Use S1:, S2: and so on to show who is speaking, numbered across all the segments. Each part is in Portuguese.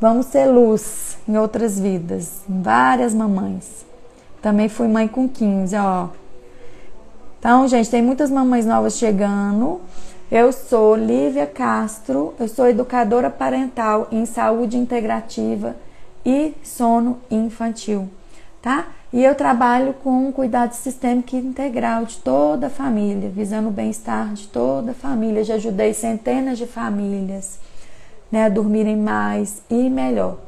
S1: Vamos ser luz em outras vidas, em várias mamães. Também fui mãe com 15, ó. Então, gente, tem muitas mamães novas chegando. Eu sou Lívia Castro, eu sou educadora parental em saúde integrativa e sono infantil, tá? E eu trabalho com cuidado sistêmico integral de toda a família, visando o bem-estar de toda a família. Já ajudei centenas de famílias né, dormirem mais e melhor.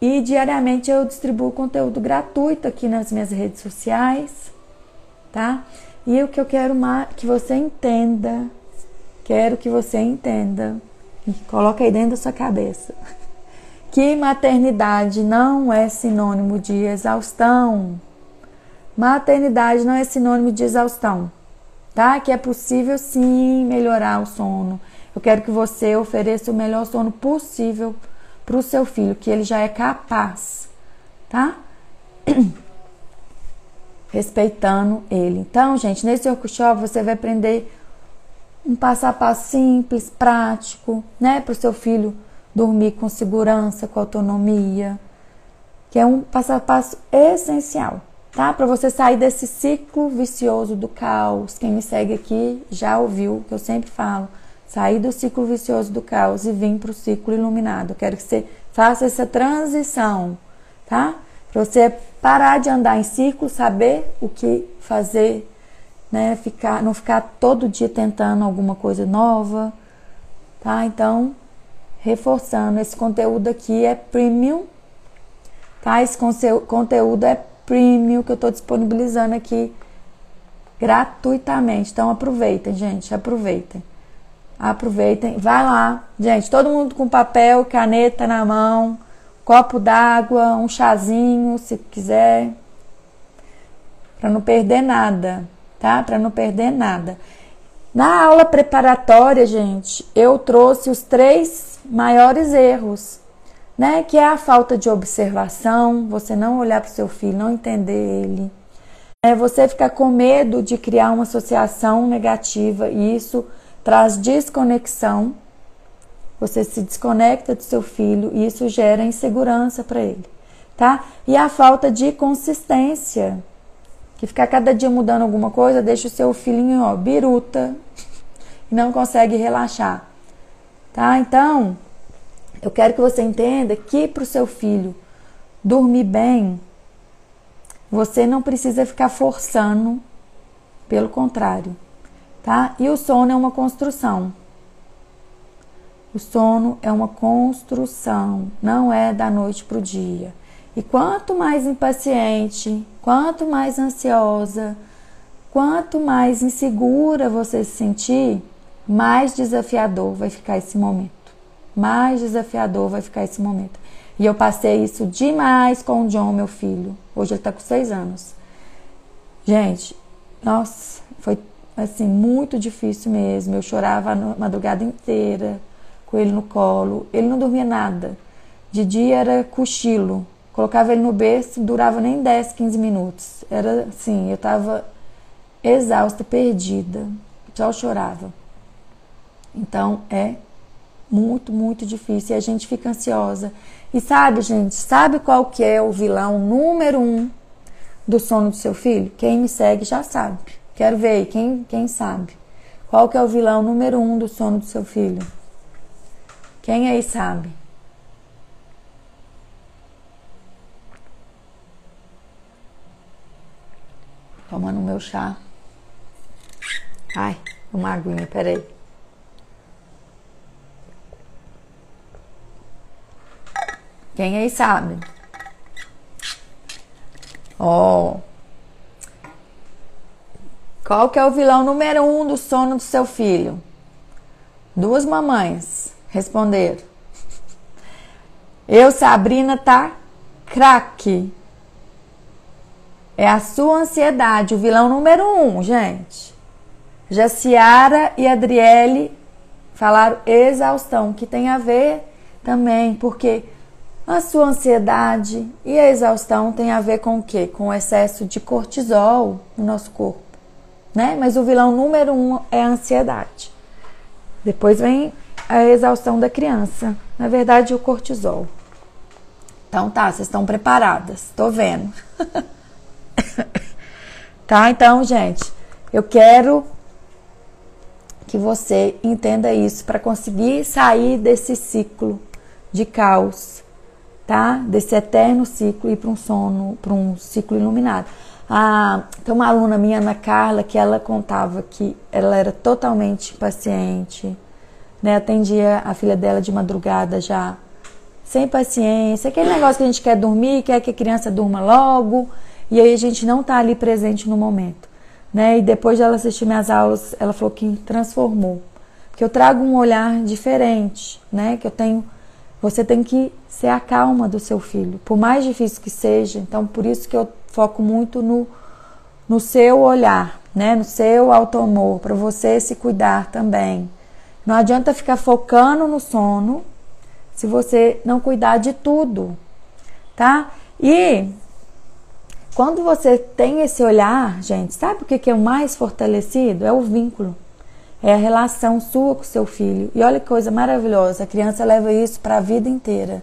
S1: E diariamente eu distribuo conteúdo gratuito aqui nas minhas redes sociais, tá? E o que eu quero que você entenda, quero que você entenda, e coloca aí dentro da sua cabeça que maternidade não é sinônimo de exaustão. Maternidade não é sinônimo de exaustão, tá? Que é possível sim melhorar o sono. Eu quero que você ofereça o melhor sono possível para o seu filho, que ele já é capaz, tá? Respeitando ele. Então, gente, nesse workshop você vai aprender um passo a passo simples, prático, né, para o seu filho dormir com segurança, com autonomia, que é um passo a passo essencial, tá? Para você sair desse ciclo vicioso do caos. Quem me segue aqui já ouviu que eu sempre falo, sair do ciclo vicioso do caos e vir para o ciclo iluminado. Quero que você faça essa transição, tá? Para você parar de andar em ciclo, saber o que fazer, né? Ficar, não ficar todo dia tentando alguma coisa nova, tá? Então, reforçando, esse conteúdo aqui é premium, tá? Esse conteúdo é premium que eu estou disponibilizando aqui gratuitamente. Então aproveitem, gente, aproveitem. Aproveitem, vai lá, gente, todo mundo com papel, caneta na mão, copo d'água, um chazinho, se quiser, para não perder nada, tá? Para não perder nada. Na aula preparatória, gente, eu trouxe os três maiores erros, né? Que é a falta de observação, você não olhar para o seu filho, não entender ele. É você ficar com medo de criar uma associação negativa e isso traz desconexão. Você se desconecta do seu filho e isso gera insegurança para ele, tá? E a falta de consistência, que ficar cada dia mudando alguma coisa deixa o seu filhinho, ó, biruta e não consegue relaxar. Tá? Então, eu quero que você entenda que para o seu filho dormir bem, você não precisa ficar forçando, pelo contrário, tá? E o sono é uma construção. O sono é uma construção, não é da noite para o dia. E quanto mais impaciente, quanto mais ansiosa, quanto mais insegura você se sentir, mais desafiador vai ficar esse momento. Mais desafiador vai ficar esse momento. E eu passei isso demais com o John, meu filho. Hoje ele está com seis anos. Gente, nossa, foi assim, muito difícil mesmo. Eu chorava a madrugada inteira com ele no colo. Ele não dormia nada. De dia era cochilo. Colocava ele no berço, durava nem 10, 15 minutos. Era assim, eu estava exausta, perdida. Só chorava. Então é muito, muito difícil e a gente fica ansiosa. E sabe, gente, sabe qual que é o vilão número um do sono do seu filho? Quem me segue já sabe. Quero ver aí, quem, quem sabe? Qual que é o vilão número um do sono do seu filho? Quem aí sabe? Tomando meu chá. Ai, uma aguinha, peraí. Quem aí sabe? Oh. Qual que é o vilão número um do sono do seu filho? Duas mamães responderam. Eu, Sabrina, tá craque. É a sua ansiedade, o vilão número um, gente. Já Ciara e Adriele falaram exaustão, que tem a ver também, porque a sua ansiedade e a exaustão tem a ver com o quê? Com o excesso de cortisol no nosso corpo, né? Mas o vilão número um é a ansiedade. Depois vem a exaustão da criança, na verdade o cortisol. Então tá, vocês estão preparadas, tô vendo. tá? Então, gente, eu quero que você entenda isso para conseguir sair desse ciclo de caos, tá? Desse eterno ciclo e para um sono, para um ciclo iluminado. Ah, tem uma aluna minha, Ana Carla, que ela contava que ela era totalmente paciente, né? Atendia a filha dela de madrugada já sem paciência, aquele negócio que a gente quer dormir, quer que a criança durma logo, e aí a gente não está ali presente no momento. Né? E depois de ela assistir minhas aulas, ela falou que transformou. Que eu trago um olhar diferente, né? Que eu tenho. Você tem que ser a calma do seu filho, por mais difícil que seja. Então, por isso que eu foco muito no, no seu olhar, né? No seu auto-amor, para você se cuidar também. Não adianta ficar focando no sono se você não cuidar de tudo, tá? E quando você tem esse olhar, gente, sabe o que é o mais fortalecido? É o vínculo. É a relação sua com seu filho. E olha que coisa maravilhosa, a criança leva isso para a vida inteira,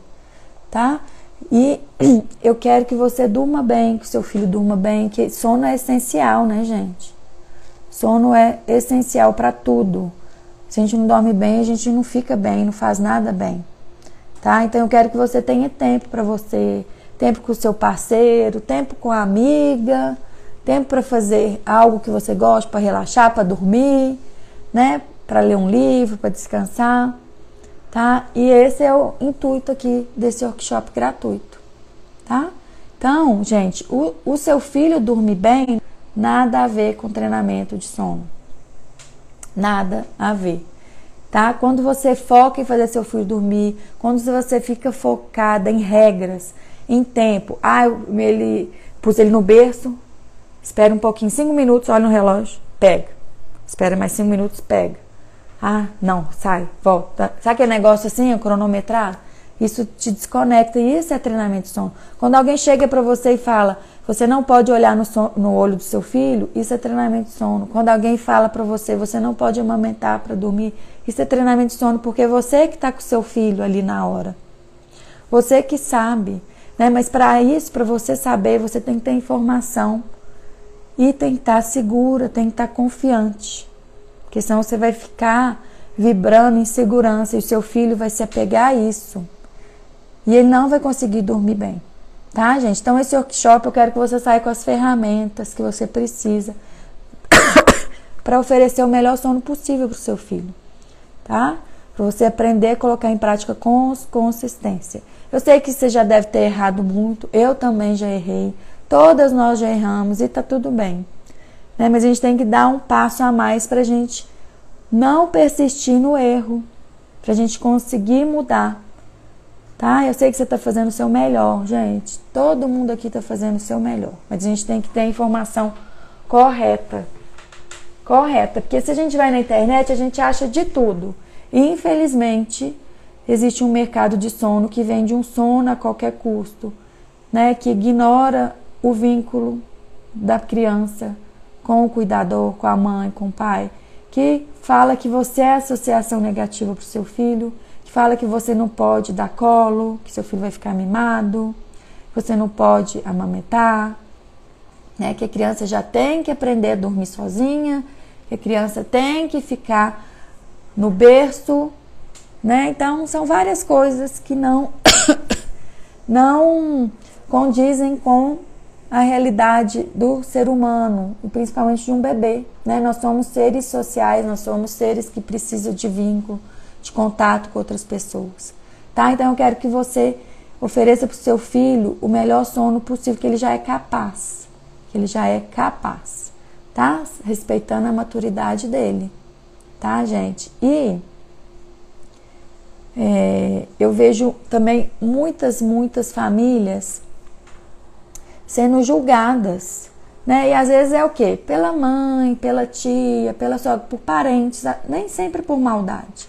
S1: tá? E eu quero que você durma bem, que seu filho durma bem, que sono é essencial, né, gente? Sono é essencial para tudo. Se a gente não dorme bem, a gente não fica bem, não faz nada bem tá? Então eu quero que você tenha tempo para você, tempo com o seu parceiro, tempo com a amiga, tempo para fazer algo que você gosta, para relaxar, para dormir, né? Para ler um livro, para descansar, tá? E esse é o intuito aqui desse workshop gratuito, tá? Então, gente, o, o seu filho dormir bem, nada a ver com treinamento de sono. Nada a ver tá? Quando você foca em fazer seu filho dormir, quando você fica focada em regras, em tempo, ah, ele pus ele no berço, espera um pouquinho, cinco minutos, olha no relógio, pega. Espera mais cinco minutos, pega. Ah, não, sai, volta. Sabe aquele negócio assim, cronometrado? Isso te desconecta e isso é treinamento de sono. Quando alguém chega para você e fala, você não pode olhar no, no olho do seu filho, isso é treinamento de sono. Quando alguém fala para você, você não pode amamentar para dormir, isso é treinamento de sono porque você que está com o seu filho ali na hora. Você que sabe. Né? Mas para isso, para você saber, você tem que ter informação. E tem que estar tá segura, tem que estar tá confiante. Porque senão você vai ficar vibrando em segurança e o seu filho vai se apegar a isso. E ele não vai conseguir dormir bem. Tá, gente? Então, esse workshop eu quero que você saia com as ferramentas que você precisa para oferecer o melhor sono possível para o seu filho tá? Para você aprender a colocar em prática com consistência. Eu sei que você já deve ter errado muito, eu também já errei, todas nós já erramos e tá tudo bem. Né? Mas a gente tem que dar um passo a mais para a gente não persistir no erro, para a gente conseguir mudar. Tá? Eu sei que você está fazendo o seu melhor, gente. Todo mundo aqui está fazendo o seu melhor. Mas a gente tem que ter a informação correta correta, porque se a gente vai na internet, a gente acha de tudo. Infelizmente, existe um mercado de sono que vende um sono a qualquer custo, né, que ignora o vínculo da criança com o cuidador, com a mãe, com o pai, que fala que você é associação negativa para o seu filho, que fala que você não pode dar colo, que seu filho vai ficar mimado, que você não pode amamentar, né, que a criança já tem que aprender a dormir sozinha, que a criança tem que ficar no berço, né? Então são várias coisas que não não condizem com a realidade do ser humano, e principalmente de um bebê, né? Nós somos seres sociais, nós somos seres que precisam de vínculo, de contato com outras pessoas, tá? Então eu quero que você ofereça para o seu filho o melhor sono possível, que ele já é capaz, que ele já é capaz tá? Respeitando a maturidade dele, tá, gente? E é, eu vejo também muitas, muitas famílias sendo julgadas, né? E às vezes é o quê? Pela mãe, pela tia, pela sogra, por parentes, nem sempre por maldade,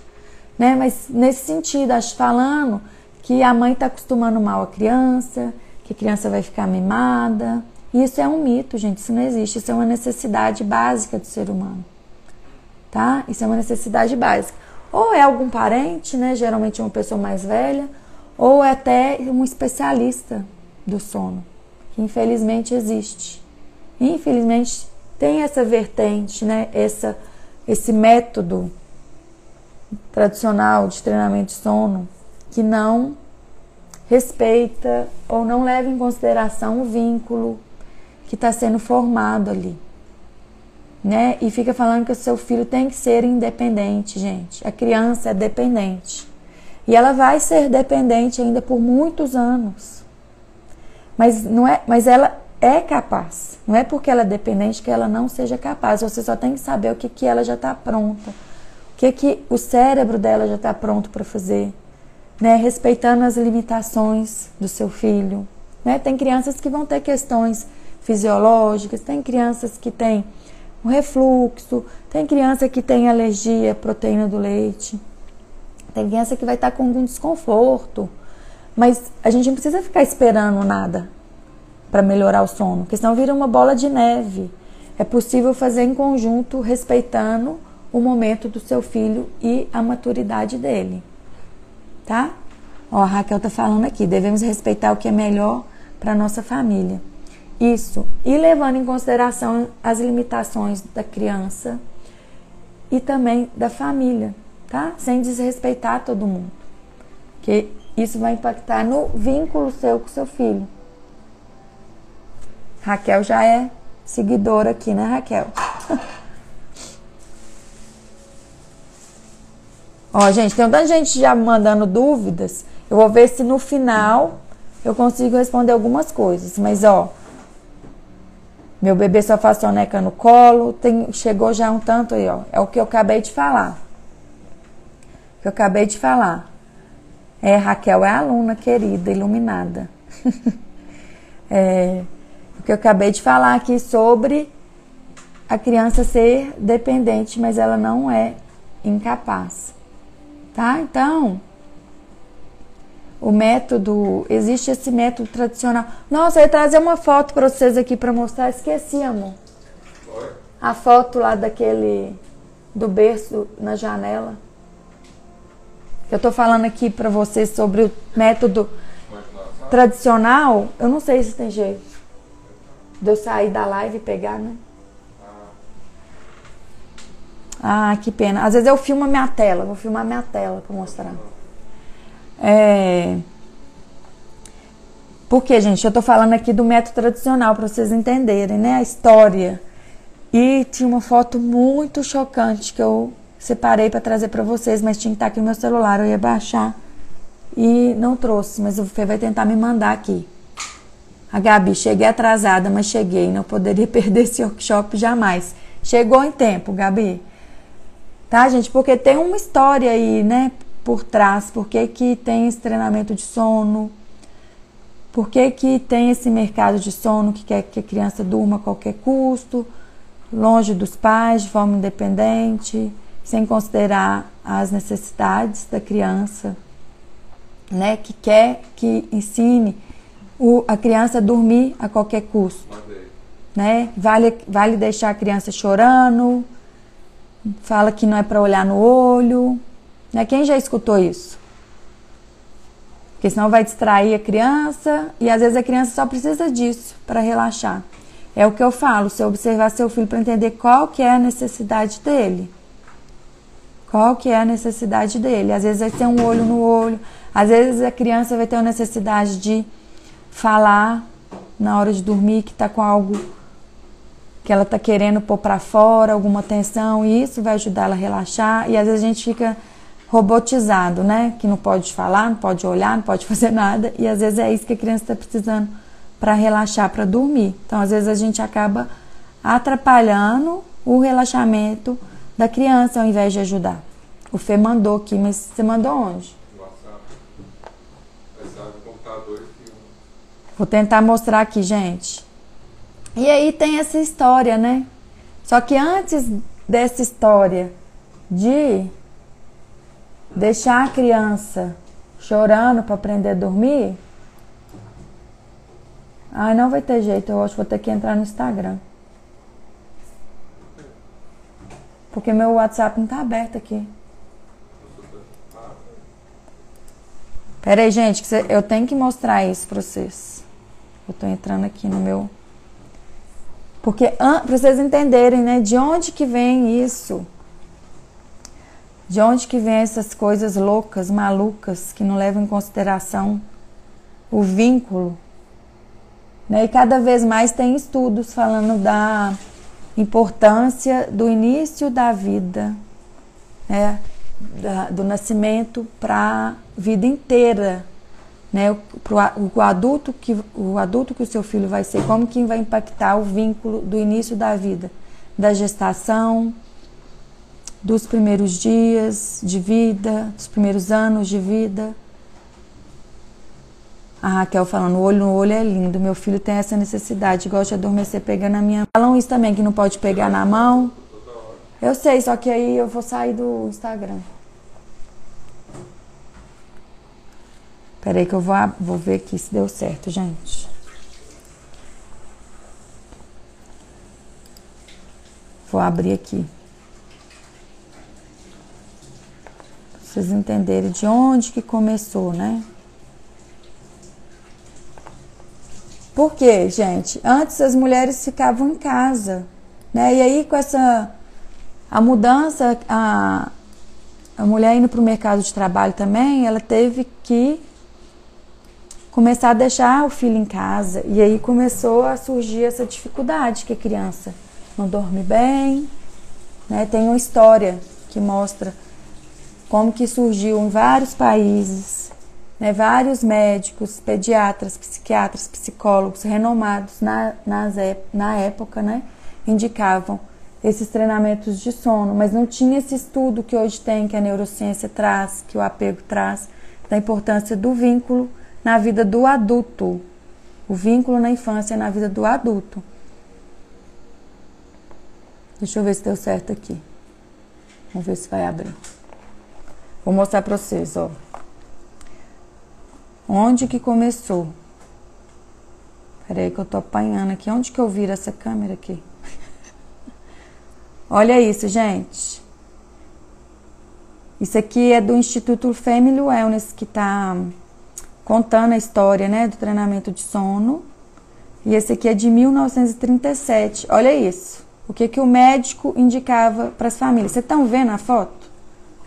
S1: né? Mas nesse sentido, acho falando que a mãe está acostumando mal a criança, que a criança vai ficar mimada, isso é um mito, gente, isso não existe. Isso é uma necessidade básica do ser humano. Tá? Isso é uma necessidade básica. Ou é algum parente, né? Geralmente é uma pessoa mais velha, ou até um especialista do sono, infelizmente existe. Infelizmente tem essa vertente, né? Essa, esse método tradicional de treinamento de sono que não respeita ou não leva em consideração o vínculo que está sendo formado ali. Né? E fica falando que o seu filho tem que ser independente, gente. A criança é dependente. E ela vai ser dependente ainda por muitos anos. Mas não é, mas ela é capaz. Não é porque ela é dependente que ela não seja capaz. Você só tem que saber o que, que ela já está pronta. O que, que o cérebro dela já está pronto para fazer. Né? Respeitando as limitações do seu filho. Né? Tem crianças que vão ter questões fisiológicas, tem crianças que têm um refluxo, tem criança que tem alergia à proteína do leite, tem criança que vai estar com algum desconforto. Mas a gente não precisa ficar esperando nada para melhorar o sono, porque senão vira uma bola de neve. É possível fazer em conjunto, respeitando o momento do seu filho e a maturidade dele. Tá? Ó, a Raquel tá falando aqui, devemos respeitar o que é melhor para nossa família. Isso, e levando em consideração as limitações da criança e também da família, tá? Sem desrespeitar todo mundo. Que isso vai impactar no vínculo seu com seu filho. Raquel já é seguidora aqui, né, Raquel? Ó, gente, tem tanta gente já mandando dúvidas. Eu vou ver se no final eu consigo responder algumas coisas. Mas, ó, meu bebê só faz soneca no colo. Tem, chegou já um tanto aí, ó. É o que eu acabei de falar. Que eu acabei de falar. É, Raquel é aluna querida, iluminada. é, o que eu acabei de falar aqui sobre a criança ser dependente, mas ela não é incapaz. Tá? Então, o método, existe esse método tradicional. Nossa, eu ia trazer uma foto para vocês aqui para mostrar, esqueci, amor. A foto lá daquele do berço na janela. Eu tô falando aqui para vocês sobre o método tradicional. Eu não sei se tem jeito de eu sair da live e pegar, né? Ah, que pena. Às vezes eu filmo a minha tela, vou filmar minha tela para mostrar. É... Porque, gente, eu tô falando aqui do método tradicional para vocês entenderem, né? A história. E tinha uma foto muito chocante que eu separei para trazer para vocês, mas tinha que estar tá aqui no meu celular, eu ia baixar e não trouxe, mas o Fê vai tentar me mandar aqui. A Gabi, cheguei atrasada, mas cheguei, não poderia perder esse workshop jamais. Chegou em tempo, Gabi. Tá, gente? Porque tem uma história aí, né? por trás, por que, que tem esse treinamento de sono, por que, que tem esse mercado de sono que quer que a criança durma a qualquer custo, longe dos pais, de forma independente, sem considerar as necessidades da criança, né, que quer que ensine o, a criança a dormir a qualquer custo. Né? Vale, vale deixar a criança chorando, fala que não é para olhar no olho, né? Quem já escutou isso? Porque senão vai distrair a criança e às vezes a criança só precisa disso para relaxar. É o que eu falo, você observar seu filho para entender qual que é a necessidade dele. Qual que é a necessidade dele? Às vezes vai ter um olho no olho, às vezes a criança vai ter uma necessidade de falar na hora de dormir que está com algo que ela está querendo pôr para fora, alguma tensão, e isso vai ajudar ela a relaxar. E às vezes a gente fica robotizado, né? Que não pode falar, não pode olhar, não pode fazer nada. E às vezes é isso que a criança está precisando para relaxar, para dormir. Então, às vezes a gente acaba atrapalhando o relaxamento da criança ao invés de ajudar. O Fê mandou aqui, mas você mandou onde? Vou tentar mostrar aqui, gente. E aí tem essa história, né? Só que antes dessa história de deixar a criança chorando para aprender a dormir, ai, não vai ter jeito, eu acho que vou ter que entrar no Instagram. Porque meu WhatsApp não está aberto aqui. Pera aí, gente, eu tenho que mostrar isso pra vocês. Eu tô entrando aqui no meu. Porque pra vocês entenderem, né, de onde que vem isso? De onde que vem essas coisas loucas, malucas, que não levam em consideração o vínculo? Né? E cada vez mais tem estudos falando da importância do início da vida, né? Da, do nascimento para a vida inteira, né? Pro, o, adulto que o adulto que o seu filho vai ser, como que vai impactar o vínculo do início da vida, da gestação, dos primeiros dias de vida, dos primeiros anos de vida. A Raquel falando, olho no olho é lindo, meu filho tem essa necessidade, gosta de adormecer pegando na minha Falam isso também, que não pode pegar na mão. Eu sei, só que aí eu vou sair do Instagram. Peraí que eu vou, vou ver aqui se deu certo, gente. Vou abrir aqui. vocês entenderem de onde que começou, né? Por quê, gente? Antes as mulheres ficavam em casa, né? E aí com essa a mudança, a, a mulher indo para o mercado de trabalho também, ela teve que começar a deixar o filho em casa. E aí começou a surgir essa dificuldade que a criança não dorme bem, né? Tem uma história que mostra como que surgiu em vários países, né, vários médicos, pediatras, psiquiatras, psicólogos renomados na, nas, na época, né, indicavam esses treinamentos de sono, mas não tinha esse estudo que hoje tem, que a neurociência traz, que o apego traz, da importância do vínculo na vida do adulto, o vínculo na infância na vida do adulto. Deixa eu ver se deu certo aqui. Vamos ver se vai abrir. Vou mostrar para vocês, ó. Onde que começou? Peraí que eu tô apanhando aqui. Onde que eu viro essa câmera aqui? Olha isso, gente. Isso aqui é do Instituto Family Wellness, que tá contando a história, né, do treinamento de sono. E esse aqui é de 1937. Olha isso. O que que o médico indicava para as famílias. Vocês estão vendo a foto?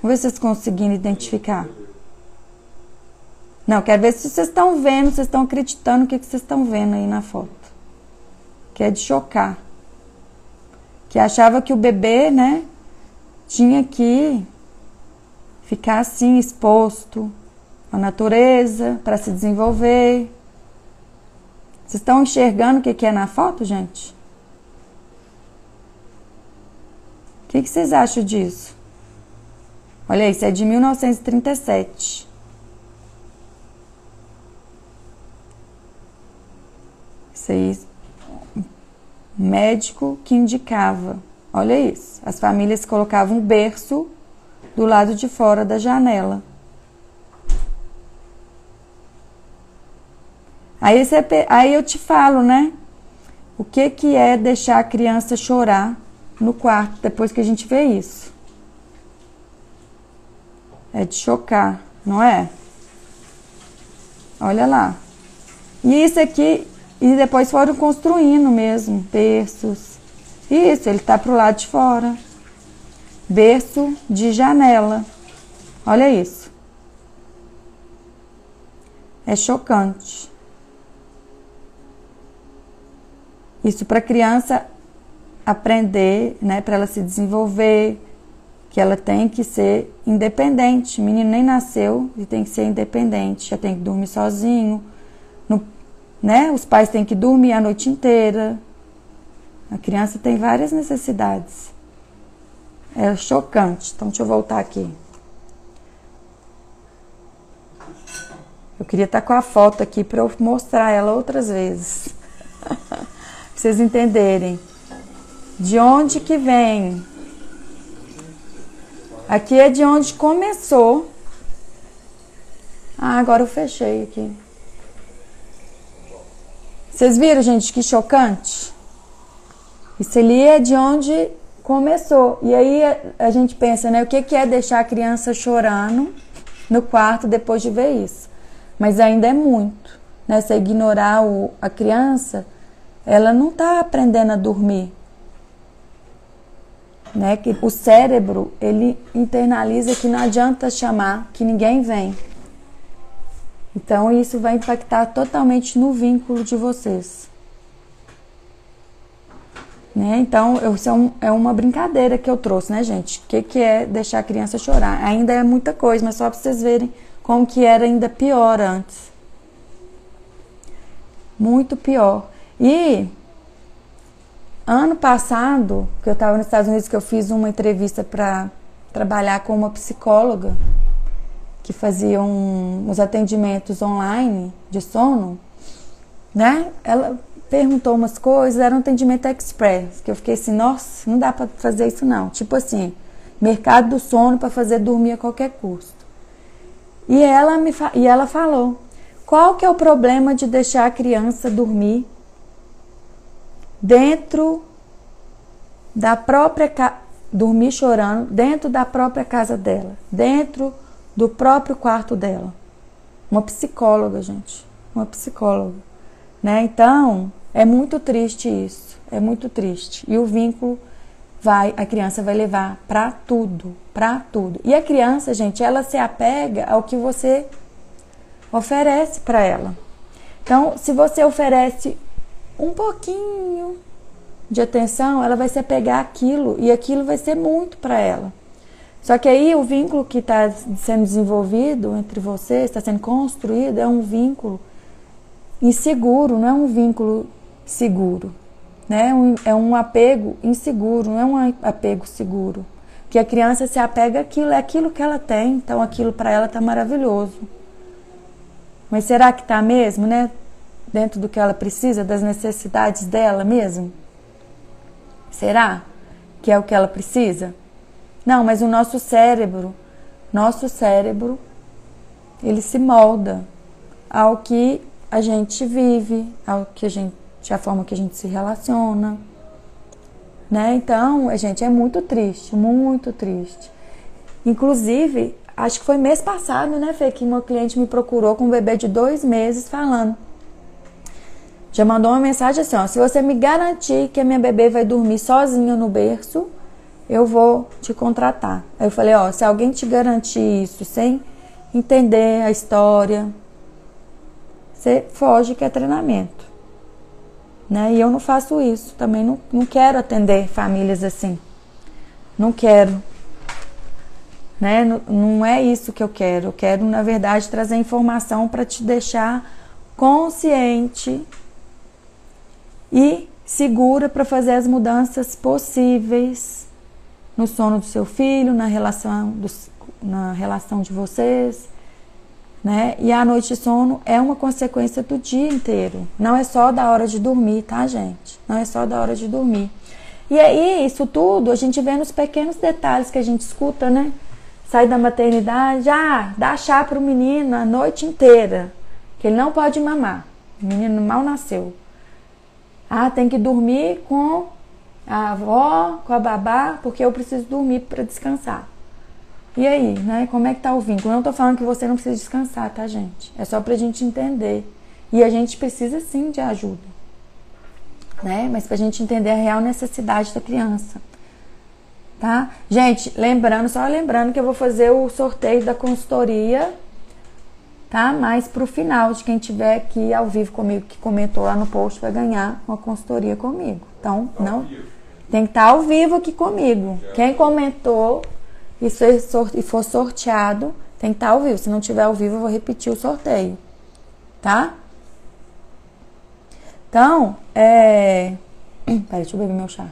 S1: Vamos ver se vocês conseguiram identificar. Não, quero ver se vocês estão vendo, vocês estão acreditando o que, que vocês estão vendo aí na foto. Que é de chocar. Que achava que o bebê, né, tinha que ficar assim, exposto à natureza, para se desenvolver. Vocês estão enxergando o que, que é na foto, gente? O que, que vocês acham disso? Olha isso, é de 1937. Aí, médico que indicava. Olha isso, as famílias colocavam um berço do lado de fora da janela. Aí, você, aí eu te falo, né? O que, que é deixar a criança chorar no quarto depois que a gente vê isso? É de chocar, não é? Olha lá. E isso aqui, e depois foram construindo mesmo, berços. Isso, ele tá pro lado de fora. Berço de janela. Olha isso. É chocante. Isso para criança aprender, né, para ela se desenvolver, que ela tem que ser independente. O menino nem nasceu e tem que ser independente, já tem que dormir sozinho, né? Os pais têm que dormir a noite inteira. A criança tem várias necessidades. É chocante. Então, deixa eu voltar aqui. Eu queria estar com a foto aqui para eu mostrar ela outras vezes. pra vocês entenderem de onde que vem Aqui é de onde começou. Ah, agora eu fechei aqui. Vocês viram, gente, que chocante? Isso ali é de onde começou. E aí a gente pensa, né? O que é deixar a criança chorando no quarto depois de ver isso? mas ainda é muito. Né? Se ignorar o, a criança, ela não está aprendendo a dormir. Né? Que o cérebro ele internaliza que não adianta chamar, que ninguém vem. Então isso vai impactar totalmente no vínculo de vocês. Né? Então, eu, isso é, um, é, uma brincadeira que eu trouxe, né, gente? O que, que é deixar a criança chorar? Ainda é muita coisa, mas só para vocês verem como que era ainda pior antes. Muito pior. E ano passado, que eu estava nos Estados Unidos, que eu fiz uma entrevista para trabalhar com uma psicóloga que fazia um, os atendimentos online de sono, né? Ela perguntou umas coisas, era um atendimento express, que eu fiquei assim, nossa, não dá para fazer isso não. Tipo assim, mercado do sono para fazer dormir a qualquer custo. E ela me e ela falou: "Qual que é o problema de deixar a criança dormir dentro da própria dormir chorando dentro da própria casa dela, dentro do próprio quarto dela?" Uma psicóloga, gente, uma psicóloga, né? Então, é muito triste isso, é muito triste. E o vínculo vai, a criança vai levar para tudo, para tudo. E a criança, gente, ela se apega ao que você oferece para ela. Então, se você oferece um pouquinho de atenção, ela vai se apegar àquilo e aquilo vai ser muito para ela. Só que aí o vínculo que está sendo desenvolvido entre vocês, está sendo construído, é um vínculo inseguro, não é um vínculo seguro. Né? Um, é um apego inseguro, não é um apego seguro. Que a criança se apega àquilo, é aquilo que ela tem, então aquilo para ela está maravilhoso. Mas será que está mesmo, né? Dentro do que ela precisa, das necessidades dela mesmo? Será que é o que ela precisa? Não, mas o nosso cérebro, nosso cérebro, ele se molda ao que a gente vive, ao que a gente a forma que a gente se relaciona. Né? Então, gente, é muito triste, muito triste. Inclusive, acho que foi mês passado, né, Fê, que uma cliente me procurou com um bebê de dois meses falando. Já mandou uma mensagem assim, ó, se você me garantir que a minha bebê vai dormir sozinha no berço, eu vou te contratar. Aí eu falei, ó, se alguém te garantir isso sem entender a história, você foge que é treinamento. Né? E eu não faço isso, também não, não quero atender famílias assim. Não quero. Né? Não, não é isso que eu quero. Eu quero, na verdade, trazer informação para te deixar consciente e segura para fazer as mudanças possíveis no sono do seu filho, na relação, na relação de vocês, né? E a noite de sono é uma consequência do dia inteiro. Não é só da hora de dormir, tá, gente? Não é só da hora de dormir. E aí, isso tudo a gente vê nos pequenos detalhes que a gente escuta, né? Sai da maternidade, ah, dá chá pro menino a noite inteira, que ele não pode mamar. O menino mal nasceu. Ah, tem que dormir com a avó, com a babá, porque eu preciso dormir para descansar. E aí, né? Como é que tá o vínculo? Eu não tô falando que você não precisa descansar, tá, gente? É só pra gente entender. E a gente precisa sim de ajuda, né? Mas pra gente entender a real necessidade da criança. Tá? Gente, lembrando, só lembrando que eu vou fazer o sorteio da consultoria, tá? Mas pro final, de quem tiver aqui ao vivo comigo, que comentou lá no post, vai ganhar uma consultoria comigo. Então, não. Tem que estar tá ao vivo aqui comigo. Quem comentou e for sorteado, tem que estar ao vivo. Se não tiver ao vivo, eu vou repetir o sorteio. Tá? Então, é. Peraí, deixa eu beber meu chá.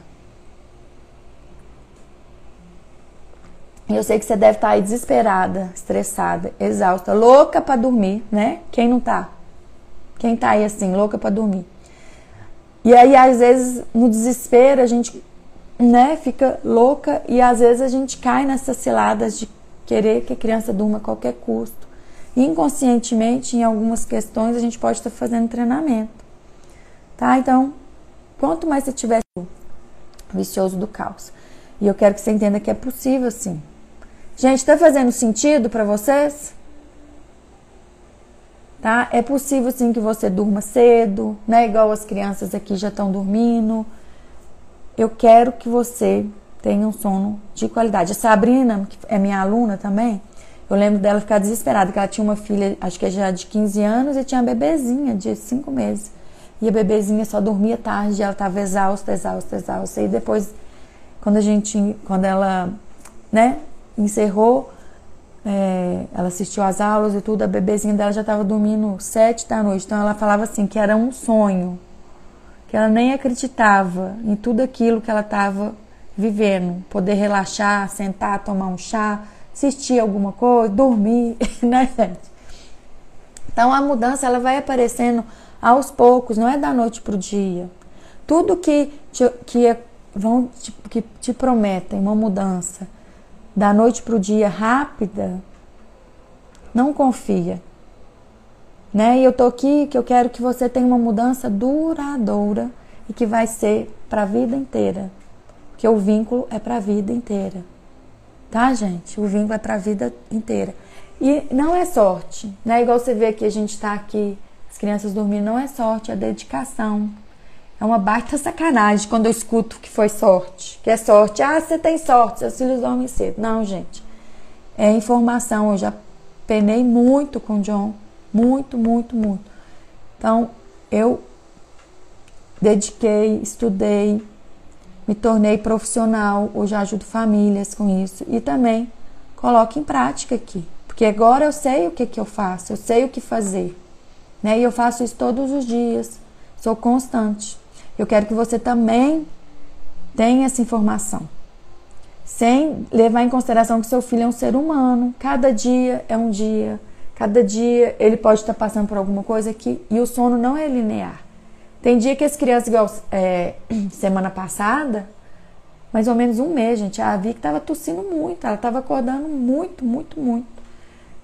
S1: Eu sei que você deve estar aí desesperada, estressada, exausta, louca para dormir, né? Quem não tá? Quem tá aí assim, louca para dormir? E aí, às vezes, no desespero, a gente né, fica louca e às vezes a gente cai nessas ciladas de querer que a criança durma a qualquer custo. Inconscientemente, em algumas questões, a gente pode estar fazendo treinamento. Tá? Então, quanto mais você tiver vicioso do caos. E eu quero que você entenda que é possível sim. Gente, está fazendo sentido para vocês? tá? É possível sim que você durma cedo, né? Igual as crianças aqui já estão dormindo. Eu quero que você tenha um sono de qualidade. A Sabrina, que é minha aluna também, eu lembro dela ficar desesperada, que ela tinha uma filha, acho que já de 15 anos, e tinha uma bebezinha de 5 meses. E a bebezinha só dormia tarde, ela estava exausta, exausta, exausta. E depois, quando a gente, quando ela, né, encerrou, é, ela assistiu às aulas e tudo, a bebezinha dela já estava dormindo sete da noite. Então ela falava assim que era um sonho, que ela nem acreditava em tudo aquilo que ela estava vivendo, poder relaxar, sentar, tomar um chá, assistir alguma coisa, dormir, né, gente? Então a mudança ela vai aparecendo aos poucos, não é da noite para o dia. Tudo que te, que é, vão te, que te prometem uma mudança da noite para o dia rápida, não confia. Né? E eu tô aqui que eu quero que você tenha uma mudança duradoura e que vai ser para a vida inteira. Porque o vínculo é para a vida inteira. Tá, gente? O vínculo é para a vida inteira. E não é sorte, né? Igual você vê que a gente está aqui crianças dormindo não é sorte, é dedicação. É uma baita sacanagem quando eu escuto que foi sorte. Que é sorte. Ah, você tem sorte, seus filhos dormem cedo. Não, gente. É informação. Eu já penei muito com o John. Muito, muito, muito. Então, eu dediquei, estudei, me tornei profissional. Hoje ajudo famílias com isso. E também coloco em prática aqui. Porque agora eu sei o que, que eu faço, eu sei o que fazer. Né? E eu faço isso todos os dias, sou constante. Eu quero que você também tenha essa informação, sem levar em consideração que seu filho é um ser humano. Cada dia é um dia, cada dia ele pode estar passando por alguma coisa aqui e o sono não é linear. Tem dia que as crianças, igual é, semana passada, mais ou menos um mês, gente, a Vicky estava tossindo muito, ela estava acordando muito, muito, muito.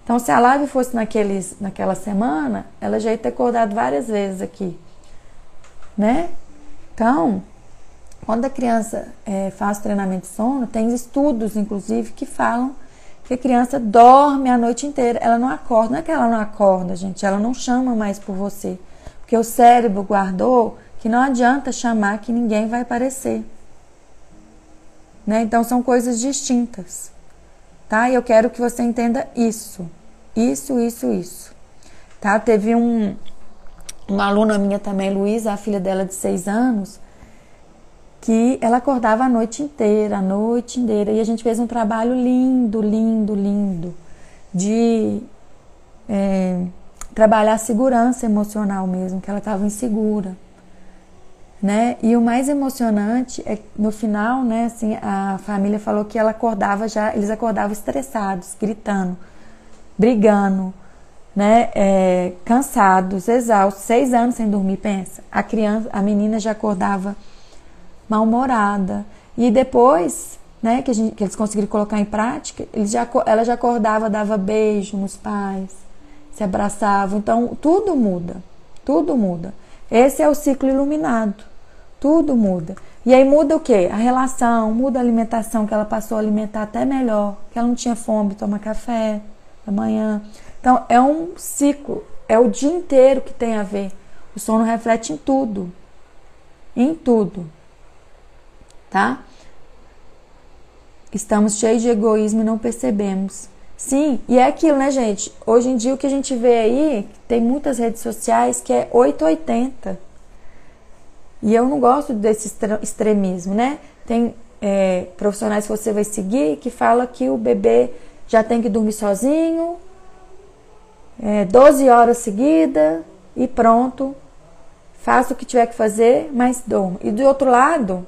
S1: Então, se a live fosse naqueles, naquela semana, ela já ia ter acordado várias vezes aqui, né? Então, quando a criança é, faz treinamento de sono, tem estudos, inclusive, que falam que a criança dorme a noite inteira. Ela não acorda, não é que ela não acorda, gente, ela não chama mais por você. Porque o cérebro guardou que não adianta chamar que ninguém vai aparecer. Né? Então, são coisas distintas. Tá? E eu quero que você entenda isso. Isso, isso, isso. Tá? Teve um, uma aluna minha também, Luísa, a filha dela de seis anos, que ela acordava a noite inteira, a noite inteira. E a gente fez um trabalho lindo, lindo, lindo, de é, trabalhar a segurança emocional mesmo, que ela estava insegura. Né? E o mais emocionante é no final, né, assim, a família falou que ela acordava já, eles acordavam estressados, gritando brigando, né, é, cansados, exaustos, seis anos sem dormir, pensa. A criança, a menina já acordava mal-humorada. E depois, né, que, gente, que, eles conseguiram colocar em prática, já, ela já acordava, dava beijo nos pais, se abraçavam. Então, tudo muda, tudo muda. Esse é o ciclo iluminado. Tudo muda. E aí muda o quê? A relação, muda a alimentação, que ela passou a alimentar até melhor, que ela não tinha fome, toma café amanhã. Então, é um ciclo, é o dia inteiro que tem a ver. O sono reflete em tudo. Em tudo. Tá? Estamos cheios de egoísmo e não percebemos. Sim, e é aquilo, né, gente? Hoje em dia o que a gente vê aí, tem muitas redes sociais que é 880. E eu não gosto desse extremismo, né? Tem é, profissionais que você vai seguir que fala que o bebê já tem que dormir sozinho, é, 12 horas seguidas e pronto. Faça o que tiver que fazer, mas dorma. E do outro lado,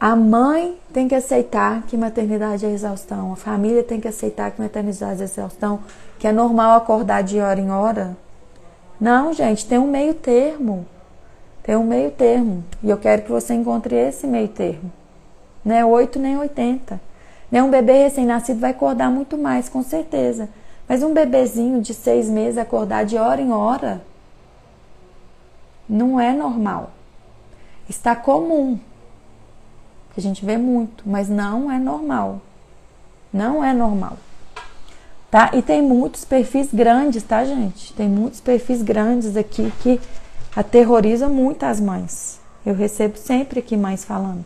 S1: a mãe tem que aceitar que maternidade é exaustão, a família tem que aceitar que maternidade é exaustão, que é normal acordar de hora em hora. Não, gente, tem um meio termo. Tem um meio termo. E eu quero que você encontre esse meio termo. Não é 8 nem 80. Né? Um bebê recém-nascido vai acordar muito mais, com certeza. Mas um bebezinho de seis meses acordar de hora em hora não é normal. Está comum. A gente vê muito, mas não é normal. Não é normal. Tá? E tem muitos perfis grandes, tá, gente? Tem muitos perfis grandes aqui que aterrorizam muito as mães. Eu recebo sempre aqui mães falando.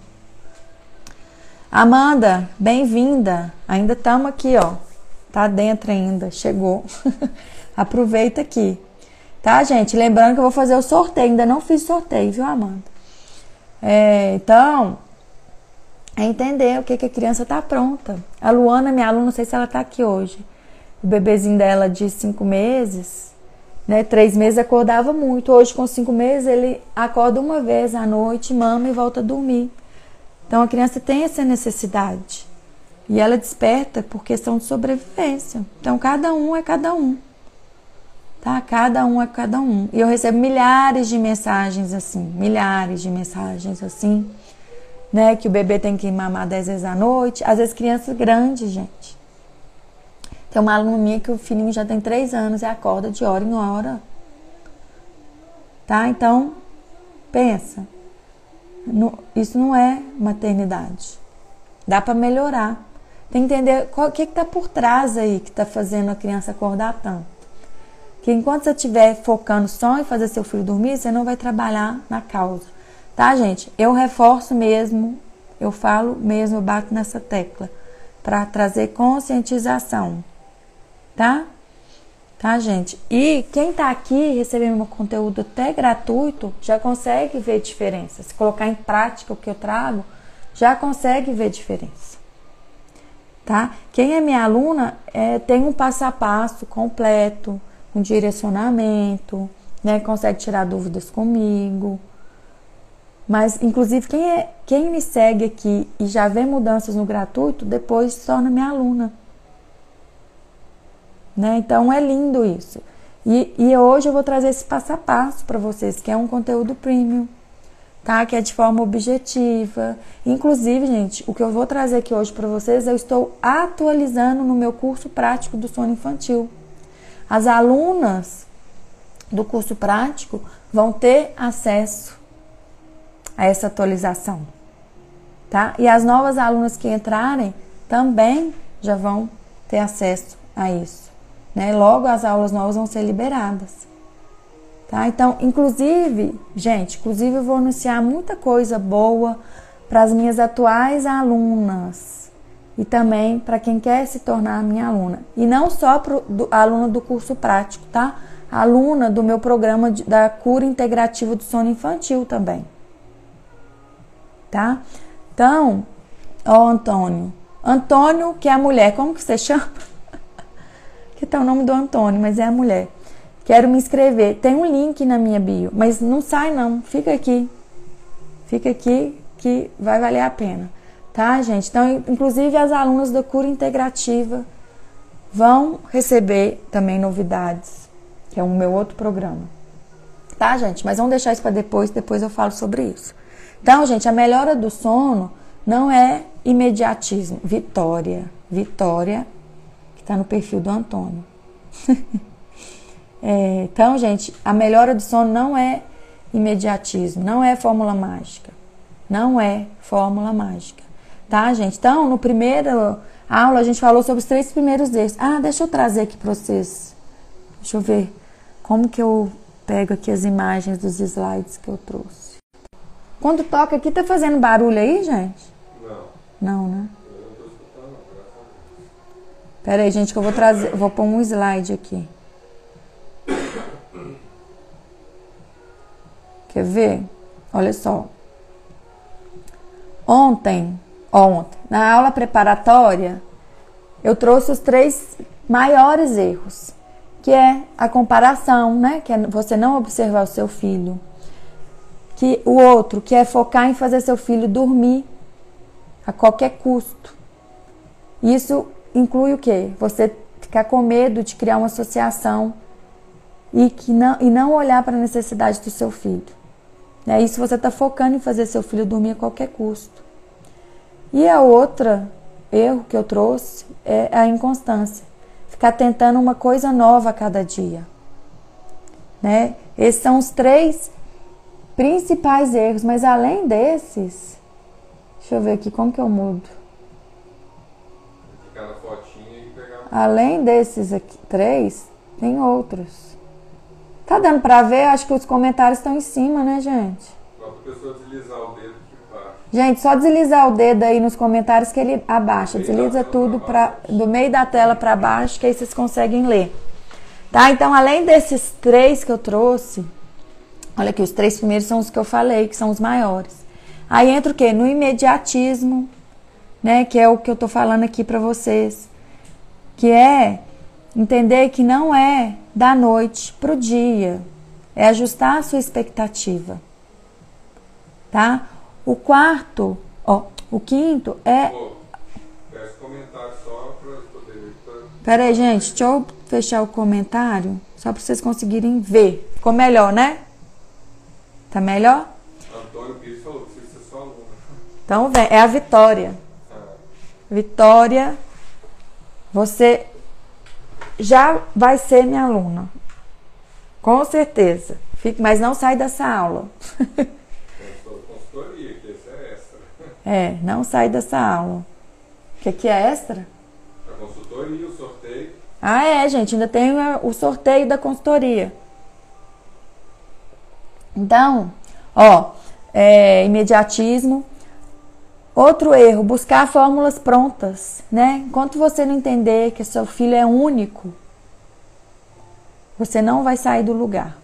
S1: Amanda, bem-vinda. Ainda estamos aqui, ó. Tá dentro ainda, chegou. Aproveita aqui. Tá, gente? Lembrando que eu vou fazer o sorteio. Ainda não fiz sorteio, viu, Amanda? É, então, é entender o que, que a criança tá pronta. A Luana, minha aluna, não sei se ela tá aqui hoje. O bebezinho dela de cinco meses, né? Três meses acordava muito. Hoje, com cinco meses, ele acorda uma vez à noite, mama e volta a dormir. Então, a criança tem essa necessidade. E ela desperta por questão de sobrevivência. Então, cada um é cada um tá? Cada um é cada um. E eu recebo milhares de mensagens assim, milhares de mensagens assim, né? Que o bebê tem que mamar 10 vezes à noite, às vezes crianças grandes, gente. Tem uma aluna minha que o filhinho já tem 3 anos e acorda de hora em hora. Tá? Então, pensa. isso não é maternidade. Dá para melhorar. Tem que entender o que está por trás aí que está fazendo a criança acordar tanto que enquanto você estiver focando só em fazer seu filho dormir, você não vai trabalhar na causa. Tá, gente? Eu reforço mesmo, eu falo mesmo, eu bato nessa tecla para trazer conscientização. Tá? Tá, gente? E quem tá aqui recebendo meu conteúdo até gratuito já consegue ver diferença. Se colocar em prática o que eu trago, já consegue ver diferença. Tá? Quem é minha aluna é, tem um passo a passo completo um direcionamento, né? Consegue tirar dúvidas comigo. Mas, inclusive, quem, é, quem me segue aqui e já vê mudanças no gratuito, depois se torna minha aluna. Né? Então, é lindo isso. E, e hoje eu vou trazer esse passo a passo para vocês, que é um conteúdo premium, tá? Que é de forma objetiva. Inclusive, gente, o que eu vou trazer aqui hoje para vocês, eu estou atualizando no meu curso prático do sono infantil. As alunas do curso prático vão ter acesso a essa atualização, tá? E as novas alunas que entrarem também já vão ter acesso a isso, né? Logo as aulas novas vão ser liberadas. Tá? Então, inclusive, gente, inclusive eu vou anunciar muita coisa boa para as minhas atuais alunas e também para quem quer se tornar minha aluna. E não só para aluna do curso prático, tá? Aluna do meu programa de, da cura integrativa do sono infantil também. Tá? Então, ó Antônio. Antônio, que é a mulher, como que você chama? que tá o nome do Antônio, mas é a mulher. Quero me inscrever. Tem um link na minha bio, mas não sai não. Fica aqui. Fica aqui que vai valer a pena tá, gente? Então, inclusive as alunas da cura integrativa vão receber também novidades, que é o meu outro programa. Tá, gente? Mas vamos deixar isso para depois, depois eu falo sobre isso. Então, gente, a melhora do sono não é imediatismo, vitória. Vitória, que está no perfil do Antônio. é, então, gente, a melhora do sono não é imediatismo, não é fórmula mágica. Não é fórmula mágica tá, gente? Então, no primeiro aula a gente falou sobre os três primeiros erros. Ah, deixa eu trazer aqui para vocês. Deixa eu ver como que eu pego aqui as imagens dos slides que eu trouxe. Quando toca aqui, tá fazendo barulho aí, gente?
S2: Não.
S1: Não, né? Pera aí, gente, que eu vou trazer, vou pôr um slide aqui. Quer ver? Olha só. Ontem ontem. Na aula preparatória, eu trouxe os três maiores erros, que é a comparação, né? Que é você não observar o seu filho. Que o outro, que é focar em fazer seu filho dormir a qualquer custo. Isso inclui o quê? Você ficar com medo de criar uma associação e, que não, e não olhar para a necessidade do seu filho. É isso você está focando em fazer seu filho dormir a qualquer custo. E a outra erro que eu trouxe é a inconstância. Ficar tentando uma coisa nova a cada dia. Né? Esses são os três principais erros, mas além desses, deixa eu ver aqui como que eu mudo. Além desses aqui, três, tem outros. Tá dando pra ver? Acho que os comentários estão em cima, né, gente?
S2: Só pra pessoa deslizar o dedo.
S1: Gente, só deslizar o dedo aí nos comentários que ele abaixa. Desliza tudo pra, do meio da tela para baixo, que aí vocês conseguem ler. Tá? Então, além desses três que eu trouxe, olha aqui, os três primeiros são os que eu falei, que são os maiores. Aí entra o quê? No imediatismo, né? Que é o que eu tô falando aqui para vocês. Que é entender que não é da noite pro dia. É ajustar a sua expectativa. Tá? O quarto, ó, o quinto é.
S2: Pra...
S1: Pera aí, gente, deixa eu fechar o comentário só para vocês conseguirem ver. Ficou melhor, né? Tá melhor?
S2: Antônio Pires falou que precisa ser sua aluna.
S1: Então vem, é a Vitória. Vitória, você já vai ser minha aluna. Com certeza. Fique, mas não sai dessa aula.
S2: é extra.
S1: É, não sai dessa aula. O que, que é extra?
S2: A consultoria, o sorteio.
S1: Ah, é, gente, ainda tem o sorteio da consultoria. Então, ó, é, imediatismo. Outro erro, buscar fórmulas prontas, né? Enquanto você não entender que seu filho é único, você não vai sair do lugar.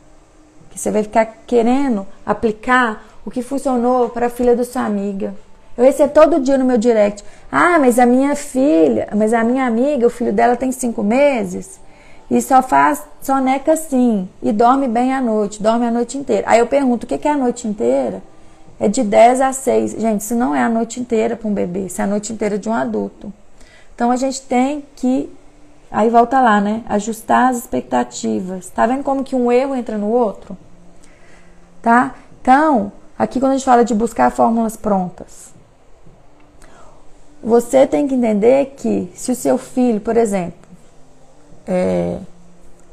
S1: Que você vai ficar querendo aplicar o que funcionou para a filha da sua amiga. Eu recebo todo dia no meu direct. Ah, mas a minha filha, mas a minha amiga, o filho dela tem cinco meses e só faz soneca assim e dorme bem à noite, dorme a noite inteira. Aí eu pergunto, o que é a noite inteira? É de 10 a 6. Gente, isso não é a noite inteira para um bebê, isso é a noite inteira de um adulto. Então a gente tem que aí volta lá, né? Ajustar as expectativas. Tá vendo como que um erro entra no outro? Tá? Então, aqui quando a gente fala de buscar fórmulas prontas, você tem que entender que se o seu filho, por exemplo, é,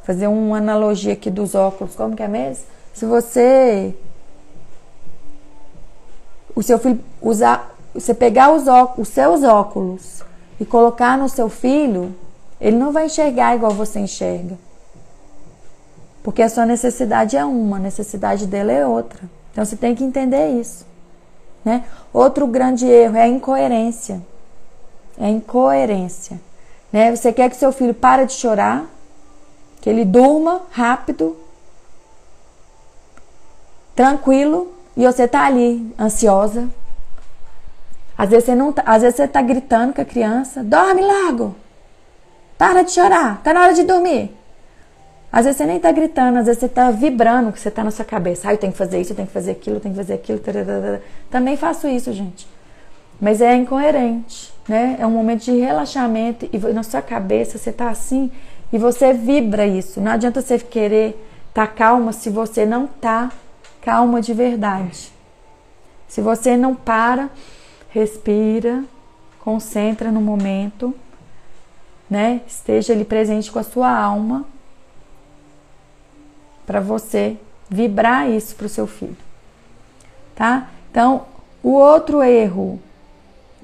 S1: fazer uma analogia aqui dos óculos, como que é mesmo? Se você o seu filho usar, você pegar os, óculos, os seus óculos e colocar no seu filho, ele não vai enxergar igual você enxerga. Porque a sua necessidade é uma, a necessidade dele é outra. Então você tem que entender isso. Né? Outro grande erro é a incoerência. É a incoerência. Né? Você quer que seu filho pare de chorar, que ele durma rápido, tranquilo, e você tá ali ansiosa. Às vezes você não tá, às vezes você tá gritando com a criança, dorme logo. Para de chorar, tá na hora de dormir. Às vezes você nem tá gritando, às vezes você tá vibrando que você tá na sua cabeça. Ah, eu tenho que fazer isso, eu tenho que fazer aquilo, eu tenho que fazer aquilo. tararara. Também faço isso, gente. Mas é incoerente, né? É um momento de relaxamento e na sua cabeça você tá assim e você vibra isso. Não adianta você querer tá calma se você não tá calma de verdade. Se você não para, respira, concentra no momento, né? Esteja ali presente com a sua alma para você vibrar isso para o seu filho, tá? Então, o outro erro,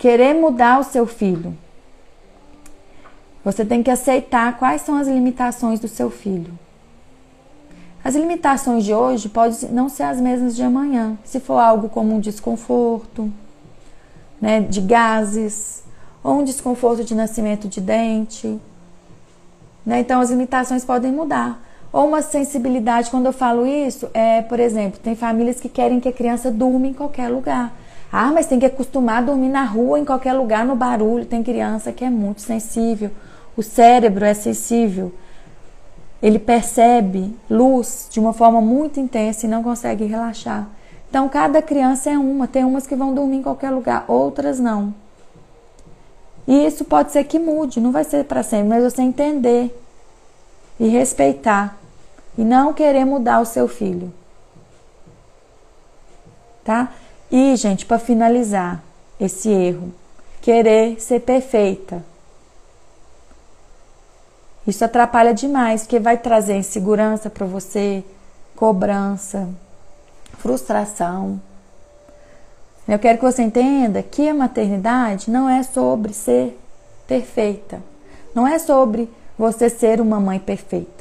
S1: querer mudar o seu filho. Você tem que aceitar quais são as limitações do seu filho. As limitações de hoje podem não ser as mesmas de amanhã. Se for algo como um desconforto, né, de gases, ou um desconforto de nascimento de dente. Né? Então, as limitações podem mudar. Ou uma sensibilidade, quando eu falo isso, é, por exemplo, tem famílias que querem que a criança durma em qualquer lugar. Ah, mas tem que acostumar a dormir na rua, em qualquer lugar, no barulho. Tem criança que é muito sensível. O cérebro é sensível. Ele percebe luz de uma forma muito intensa e não consegue relaxar. Então, cada criança é uma. Tem umas que vão dormir em qualquer lugar, outras não. E isso pode ser que mude, não vai ser para sempre, mas você entender e respeitar e não querer mudar o seu filho. Tá? E, gente, para finalizar esse erro, querer ser perfeita. Isso atrapalha demais, porque vai trazer insegurança para você, cobrança, frustração. Eu quero que você entenda que a maternidade não é sobre ser perfeita. Não é sobre você ser uma mãe perfeita.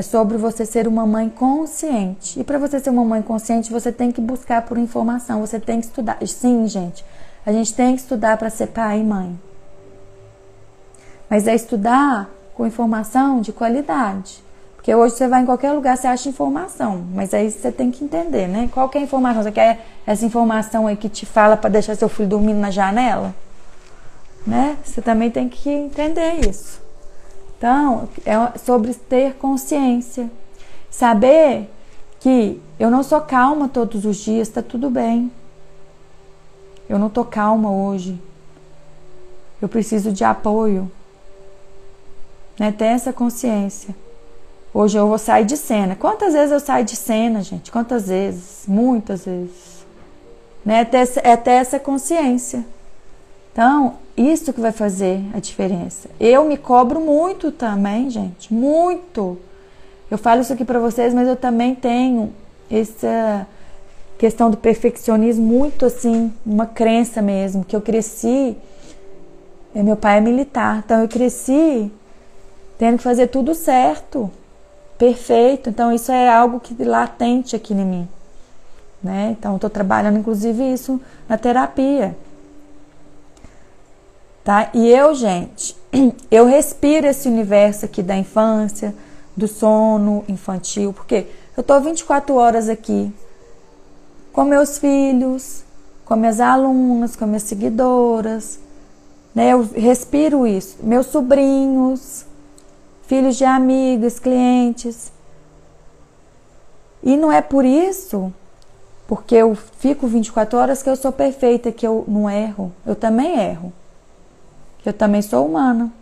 S1: É sobre você ser uma mãe consciente. E para você ser uma mãe consciente, você tem que buscar por informação, você tem que estudar. Sim, gente, a gente tem que estudar para ser pai e mãe. Mas é estudar com informação de qualidade. Porque hoje você vai em qualquer lugar, você acha informação, mas aí você tem que entender, né? Qual que é a informação? Você quer essa informação aí que te fala para deixar seu filho dormindo na janela? Né? Você também tem que entender isso. Então, é sobre ter consciência. Saber que eu não sou calma todos os dias, tá tudo bem. Eu não tô calma hoje. Eu preciso de apoio. Né? Ter essa consciência. Hoje eu vou sair de cena. Quantas vezes eu saio de cena, gente? Quantas vezes? Muitas vezes. Né? É ter, é ter essa consciência. Então, isso que vai fazer a diferença. Eu me cobro muito também, gente. Muito. Eu falo isso aqui para vocês, mas eu também tenho essa questão do perfeccionismo muito assim, uma crença mesmo, que eu cresci. Meu pai é militar, então eu cresci tendo que fazer tudo certo perfeito. Então, isso é algo que latente aqui em mim. Né? Então, estou trabalhando, inclusive, isso na terapia. Tá? E eu, gente, eu respiro esse universo aqui da infância, do sono infantil, porque eu estou 24 horas aqui com meus filhos, com minhas alunas, com minhas seguidoras, né? Eu respiro isso. Meus sobrinhos, filhos de amigos, clientes. E não é por isso, porque eu fico 24 horas, que eu sou perfeita, que eu não erro. Eu também erro. Eu também sou humana.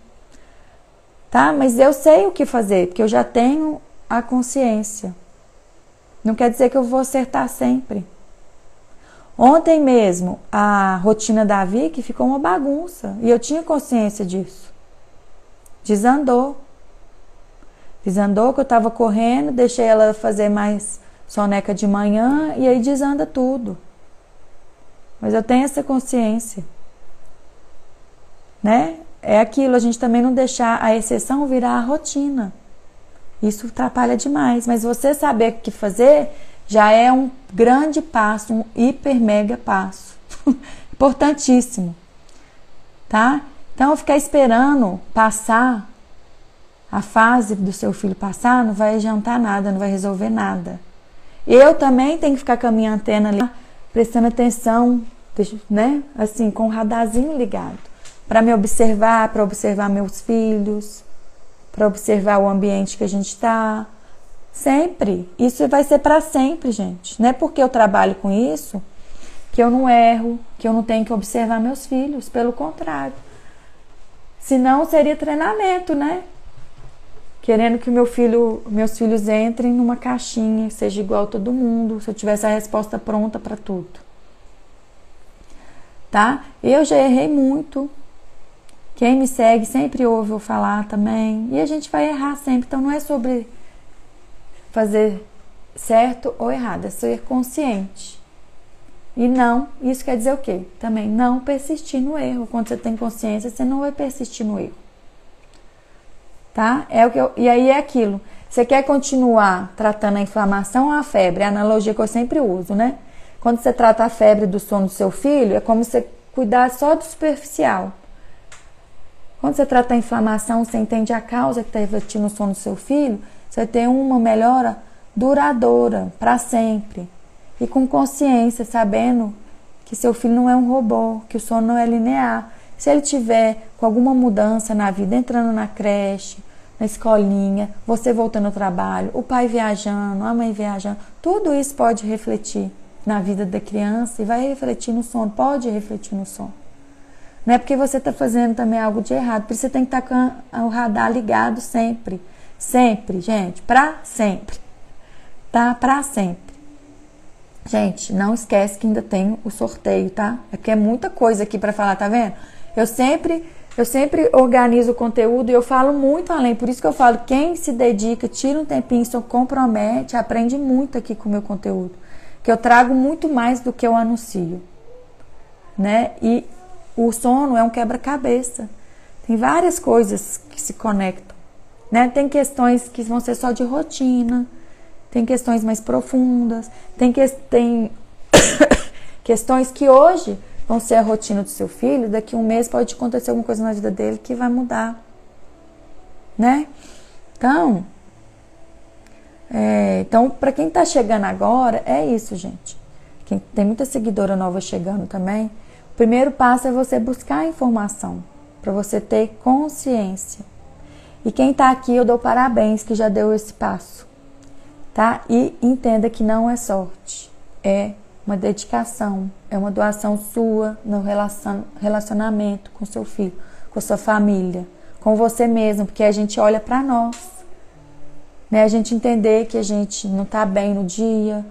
S1: Tá? Mas eu sei o que fazer, porque eu já tenho a consciência. Não quer dizer que eu vou acertar sempre. Ontem mesmo, a rotina da Vicky ficou uma bagunça. E eu tinha consciência disso. Desandou. Desandou que eu estava correndo, deixei ela fazer mais soneca de manhã e aí desanda tudo. Mas eu tenho essa consciência. Né? É aquilo, a gente também não deixar a exceção virar a rotina. Isso atrapalha demais. Mas você saber o que fazer já é um grande passo, um hiper mega passo. Importantíssimo. Tá? Então, ficar esperando passar a fase do seu filho passar, não vai adiantar nada, não vai resolver nada. Eu também tenho que ficar com a minha antena ali, prestando atenção, né? Assim, com o radarzinho ligado, para me observar, para observar meus filhos, para observar o ambiente que a gente está. Sempre. Isso vai ser para sempre, gente. Não é porque eu trabalho com isso que eu não erro, que eu não tenho que observar meus filhos. Pelo contrário. Senão seria treinamento, né? querendo que meu filho, meus filhos entrem numa caixinha, seja igual a todo mundo, se eu tivesse a resposta pronta para tudo. Tá? Eu já errei muito. Quem me segue sempre ouve eu falar também. E a gente vai errar sempre. Então não é sobre fazer certo ou errado, é ser consciente. E não, isso quer dizer o quê? Também não persistir no erro. Quando você tem consciência, você não vai persistir no erro tá? É o que eu, e aí é aquilo. Você quer continuar tratando a inflamação ou a febre? É a analogia que eu sempre uso, né? Quando você trata a febre do sono do seu filho, é como você cuidar só do superficial. Quando você trata a inflamação, você entende a causa que está refletindo no sono do seu filho, você tem uma melhora duradoura, para sempre. E com consciência, sabendo que seu filho não é um robô, que o sono não é linear. Se ele tiver com alguma mudança na vida, entrando na creche, na escolinha, você voltando ao trabalho, o pai viajando, a mãe viajando, tudo isso pode refletir na vida da criança e vai refletir no sono, pode refletir no sono. Não é porque você está fazendo também algo de errado, por isso você tem que estar tá com o radar ligado sempre. Sempre, gente, para sempre. Tá? Para sempre. Gente, não esquece que ainda tem o sorteio, tá? É porque é muita coisa aqui para falar, tá vendo? Eu sempre eu sempre organizo o conteúdo e eu falo muito além. Por isso que eu falo, quem se dedica, tira um tempinho, se compromete, aprende muito aqui com o meu conteúdo. Que eu trago muito mais do que eu anuncio. Né? E o sono é um quebra-cabeça. Tem várias coisas que se conectam. Né? Tem questões que vão ser só de rotina, tem questões mais profundas, tem, que, tem questões que hoje vão ser a rotina do seu filho, daqui a um mês pode acontecer alguma coisa na vida dele que vai mudar. Né? Então, é, então para quem está chegando agora, é isso, gente. Quem tem muita seguidora nova chegando também, primeiro passo é você buscar informação, para você ter consciência. E quem está aqui, eu dou parabéns que já deu esse passo, tá? E entenda que não é sorte, é uma dedicação, é uma doação sua no relacionamento com seu filho, com sua família, com você mesmo, porque a gente olha para nós, né? A gente entender que a gente não está bem no dia,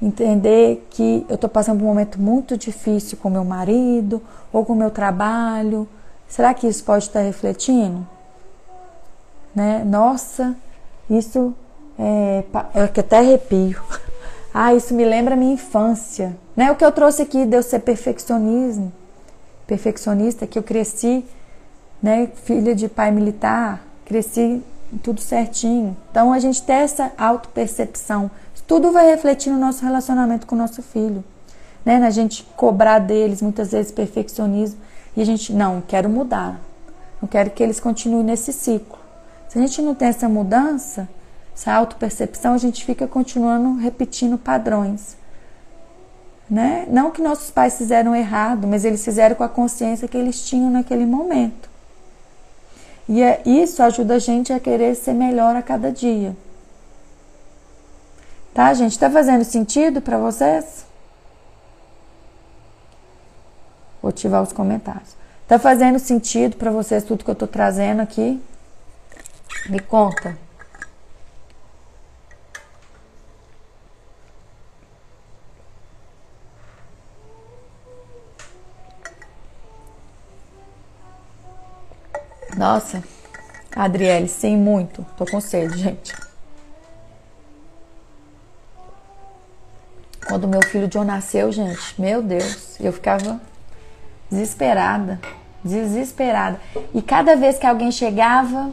S1: entender que eu estou passando por um momento muito difícil com meu marido ou com meu trabalho. Será que isso pode estar refletindo? Né? Nossa, isso é, é que até arrepio. Ah, isso me lembra a minha infância. Né? O que eu trouxe aqui de eu ser perfeccionismo, perfeccionista, que eu cresci, né, filha de pai militar, cresci tudo certinho. Então a gente tem essa autopercepção. Tudo vai refletir no nosso relacionamento com o nosso filho. Né? Na gente cobrar deles muitas vezes perfeccionismo e a gente não quero mudar. Não quero que eles continuem nesse ciclo. Se a gente não tem essa mudança, essa autopercepção, a gente fica continuando repetindo padrões. Né? Não que nossos pais fizeram errado, mas eles fizeram com a consciência que eles tinham naquele momento. E é, isso ajuda a gente a querer ser melhor a cada dia. Tá, gente? Está fazendo sentido para vocês? Vou ativar os comentários. Tá fazendo sentido para vocês tudo que eu tô trazendo aqui? Me conta. Nossa, Adriele, sim, muito. Tô com sede, gente. Quando meu filho John nasceu, gente, meu Deus, eu ficava desesperada, desesperada. E cada vez que alguém chegava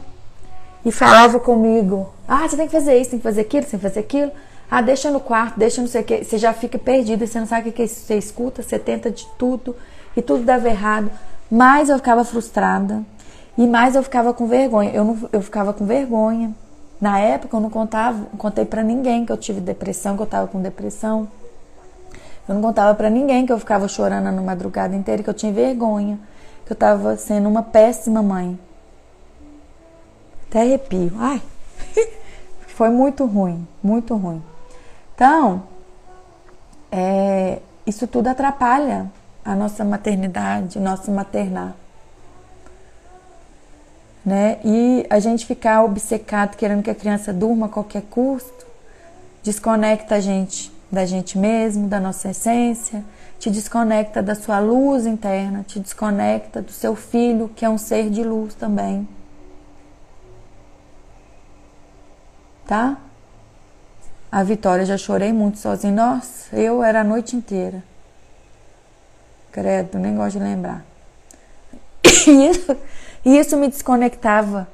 S1: e falava comigo, ah, você tem que fazer isso, tem que fazer aquilo, tem que fazer aquilo. Ah, deixa no quarto, deixa não sei o que. Você já fica perdida, você não sabe o que você escuta, você tenta de tudo e tudo dava errado. Mas eu ficava frustrada, e mais eu ficava com vergonha. Eu, não, eu ficava com vergonha. Na época eu não contava, não contei para ninguém que eu tive depressão, que eu tava com depressão. Eu não contava para ninguém que eu ficava chorando na madrugada inteira, que eu tinha vergonha, que eu tava sendo uma péssima mãe. Até arrepio. Ai. Foi muito ruim, muito ruim. Então, é, isso tudo atrapalha a nossa maternidade, nosso maternar né? E a gente ficar obcecado querendo que a criança durma a qualquer custo, desconecta a gente da gente mesmo, da nossa essência, te desconecta da sua luz interna, te desconecta do seu filho, que é um ser de luz também. Tá? A Vitória já chorei muito sozinha. Nossa, eu era a noite inteira. Credo, nem gosto de lembrar. Isso e isso me desconectava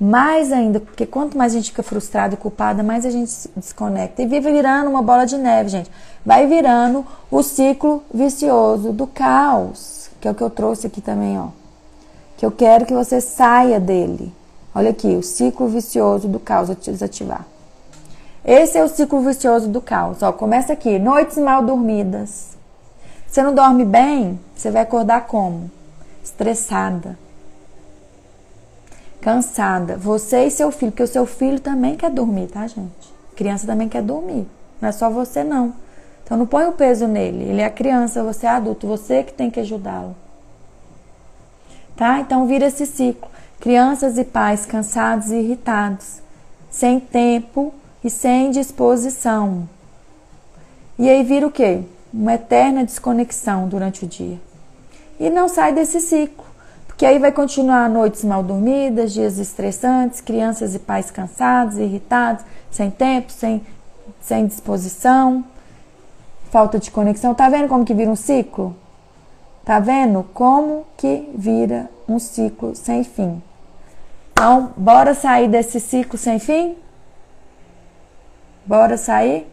S1: mais ainda, porque quanto mais a gente fica frustrado e culpada, mais a gente se desconecta. E vive virando uma bola de neve, gente. Vai virando o ciclo vicioso do caos, que é o que eu trouxe aqui também, ó. Que eu quero que você saia dele. Olha aqui, o ciclo vicioso do caos, vou te desativar. Esse é o ciclo vicioso do caos. Ó, começa aqui, noites mal dormidas. Você não dorme bem, você vai acordar como? Estressada cansada, você e seu filho, porque o seu filho também quer dormir, tá, gente? Criança também quer dormir, não é só você não. Então não põe o peso nele, ele é criança, você é adulto, você que tem que ajudá-lo. Tá? Então vira esse ciclo. Crianças e pais cansados e irritados, sem tempo e sem disposição. E aí vira o quê? Uma eterna desconexão durante o dia. E não sai desse ciclo. Porque aí vai continuar noites mal dormidas, dias estressantes, crianças e pais cansados, irritados, sem tempo, sem, sem disposição, falta de conexão. Tá vendo como que vira um ciclo? Tá vendo como que vira um ciclo sem fim. Então, bora sair desse ciclo sem fim? Bora sair?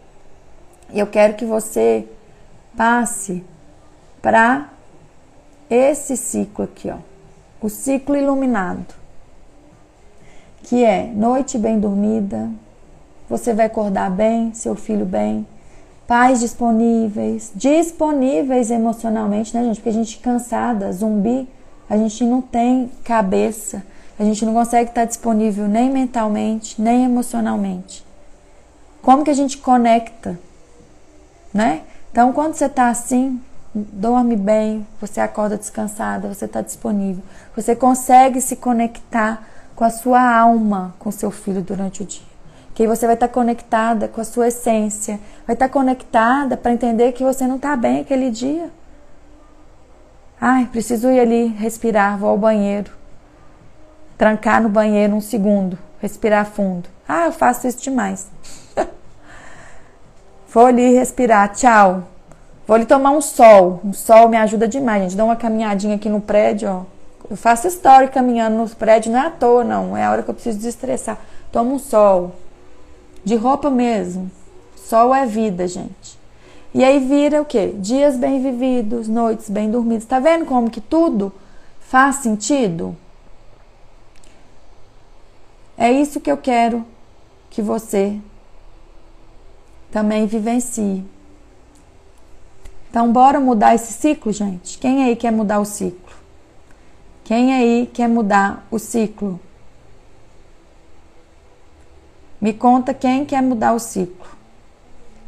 S1: E eu quero que você passe para esse ciclo aqui, ó. O ciclo iluminado. Que é noite bem dormida, você vai acordar bem, seu filho bem, pais disponíveis, disponíveis emocionalmente, né, gente? Porque a gente cansada, zumbi, a gente não tem cabeça, a gente não consegue estar disponível nem mentalmente, nem emocionalmente. Como que a gente conecta, né? Então, quando você está assim, dorme bem, você acorda descansada, você está disponível, você consegue se conectar com a sua alma, com seu filho durante o dia. Que aí você vai estar tá conectada com a sua essência, vai estar tá conectada para entender que você não está bem aquele dia. Ai, preciso ir ali respirar, vou ao banheiro trancar no banheiro um segundo, respirar fundo. Ah, eu faço isso demais. Vou ali respirar, tchau. Vou ali tomar um sol. Um sol me ajuda demais, gente. Dá uma caminhadinha aqui no prédio, ó. Eu faço história caminhando no prédio, não é à toa, não. É a hora que eu preciso desestressar. Toma um sol. De roupa mesmo. Sol é vida, gente. E aí vira o quê? Dias bem vividos, noites bem dormidas. Tá vendo como que tudo faz sentido? É isso que eu quero que você também vivencie. Então, bora mudar esse ciclo, gente? Quem aí quer mudar o ciclo? Quem aí quer mudar o ciclo? Me conta quem quer mudar o ciclo.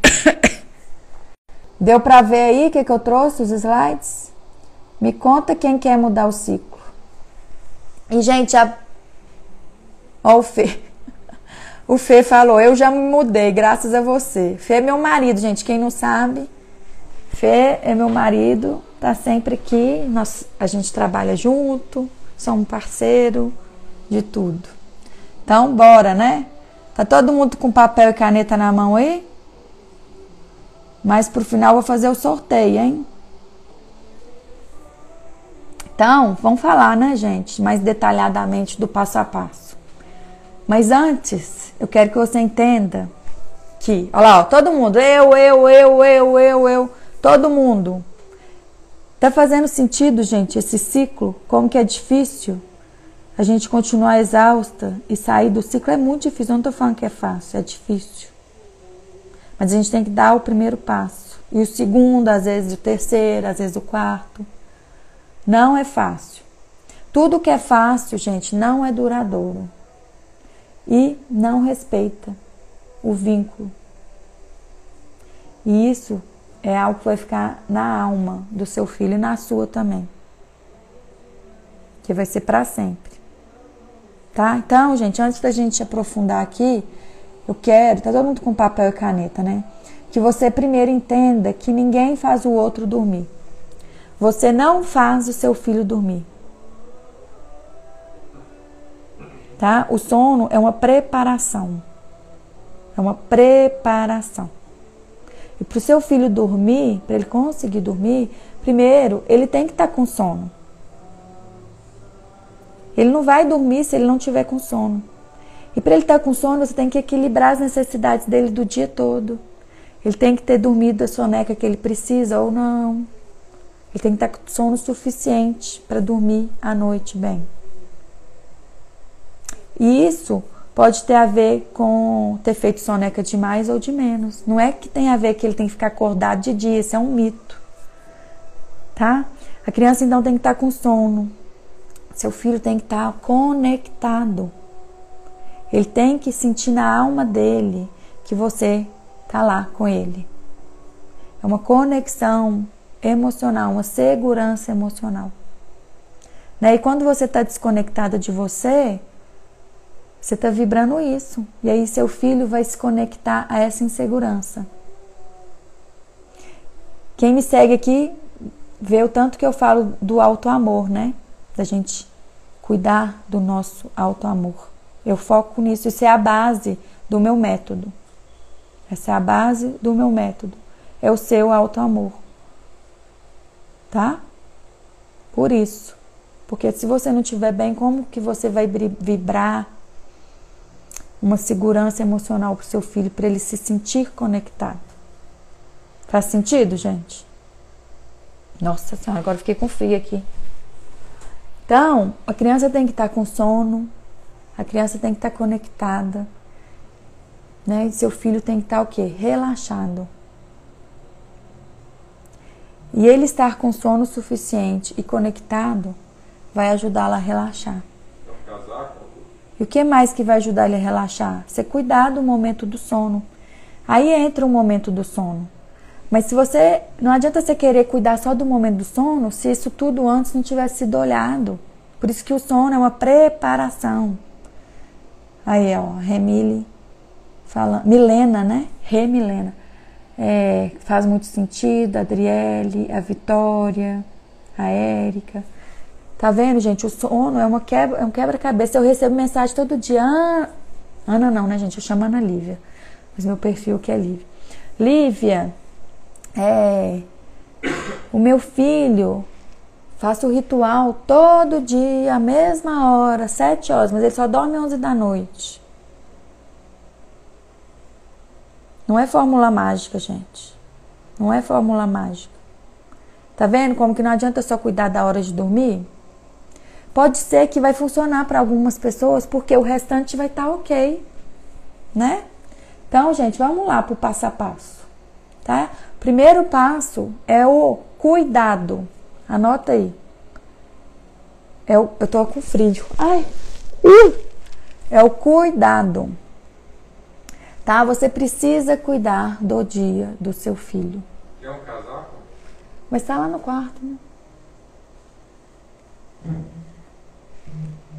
S1: Deu para ver aí o que, que eu trouxe, os slides? Me conta quem quer mudar o ciclo. E, gente, a Ó, o Fê. O Fê falou: Eu já me mudei, graças a você. Fê é meu marido, gente. Quem não sabe, Fê é meu marido, tá sempre aqui. Nós, a gente trabalha junto, somos parceiro de tudo. Então, bora, né? Tá todo mundo com papel e caneta na mão aí? Mas pro final vou fazer o sorteio, hein? Então, vamos falar, né, gente, mais detalhadamente do passo a passo. Mas antes, eu quero que você entenda que, olha lá, ó, todo mundo, eu, eu, eu, eu, eu, eu, todo mundo. Tá fazendo sentido, gente, esse ciclo? Como que é difícil a gente continuar exausta e sair do ciclo? É muito difícil, eu não tô falando que é fácil, é difícil. Mas a gente tem que dar o primeiro passo. E o segundo, às vezes o terceiro, às vezes o quarto. Não é fácil. Tudo que é fácil, gente, não é duradouro e não respeita o vínculo. E isso é algo que vai ficar na alma do seu filho e na sua também. Que vai ser para sempre. Tá? Então, gente, antes da gente aprofundar aqui, eu quero, tá todo mundo com papel e caneta, né? Que você primeiro entenda que ninguém faz o outro dormir. Você não faz o seu filho dormir. tá? O sono é uma preparação. É uma preparação. E para o seu filho dormir, para ele conseguir dormir, primeiro ele tem que estar tá com sono. Ele não vai dormir se ele não tiver com sono. E para ele estar tá com sono, você tem que equilibrar as necessidades dele do dia todo. Ele tem que ter dormido a soneca que ele precisa ou não. Ele tem que estar tá com sono suficiente para dormir à noite bem. E isso pode ter a ver com ter feito soneca de mais ou de menos. Não é que tem a ver que ele tem que ficar acordado de dia, isso é um mito. Tá? A criança então tem que estar com sono. Seu filho tem que estar conectado. Ele tem que sentir na alma dele que você está lá com ele. É uma conexão emocional, uma segurança emocional. Né? E quando você está desconectada de você, você está vibrando isso. E aí seu filho vai se conectar a essa insegurança. Quem me segue aqui vê o tanto que eu falo do alto amor, né? Da gente cuidar do nosso alto amor. Eu foco nisso. Isso é a base do meu método. Essa é a base do meu método. É o seu alto amor. Tá? Por isso Porque se você não estiver bem, como que você vai vibrar uma segurança emocional para o seu filho, para ele se sentir conectado? Faz sentido, gente? Nossa senhora, agora fiquei com frio aqui. Então, a criança tem que estar tá com sono, a criança tem que estar tá conectada, né? E seu filho tem que estar tá o quê? Relaxado. E ele estar com sono suficiente e conectado vai ajudá-lo a relaxar. E o que mais que vai ajudar ele a relaxar? Você cuidar do momento do sono. Aí entra o momento do sono. Mas se você. Não adianta você querer cuidar só do momento do sono se isso tudo antes não tivesse sido olhado. Por isso que o sono é uma preparação. Aí, ó, Remile falando. Milena, né? Remilena. É, faz muito sentido. A Adriele, a Vitória, a Érica. Tá vendo, gente? O sono é, uma quebra, é um quebra-cabeça. Eu recebo mensagem todo dia. Ah, Ana não, né, gente? Eu chamo Ana Lívia. Mas meu perfil que é Lívia. Lívia, é, o meu filho faço o ritual todo dia, a mesma hora, sete horas, mas ele só dorme onze da noite. Não é fórmula mágica, gente. Não é fórmula mágica. Tá vendo como que não adianta só cuidar da hora de dormir? Pode ser que vai funcionar para algumas pessoas, porque o restante vai estar tá ok, né? Então, gente, vamos lá para o passo a passo, tá? Primeiro passo é o cuidado. Anota aí. É o, eu tô com frio. Ai. Uh, é o cuidado. Tá? Você precisa cuidar do dia do seu filho.
S2: Quer um casaco?
S1: Mas tá lá no quarto, né?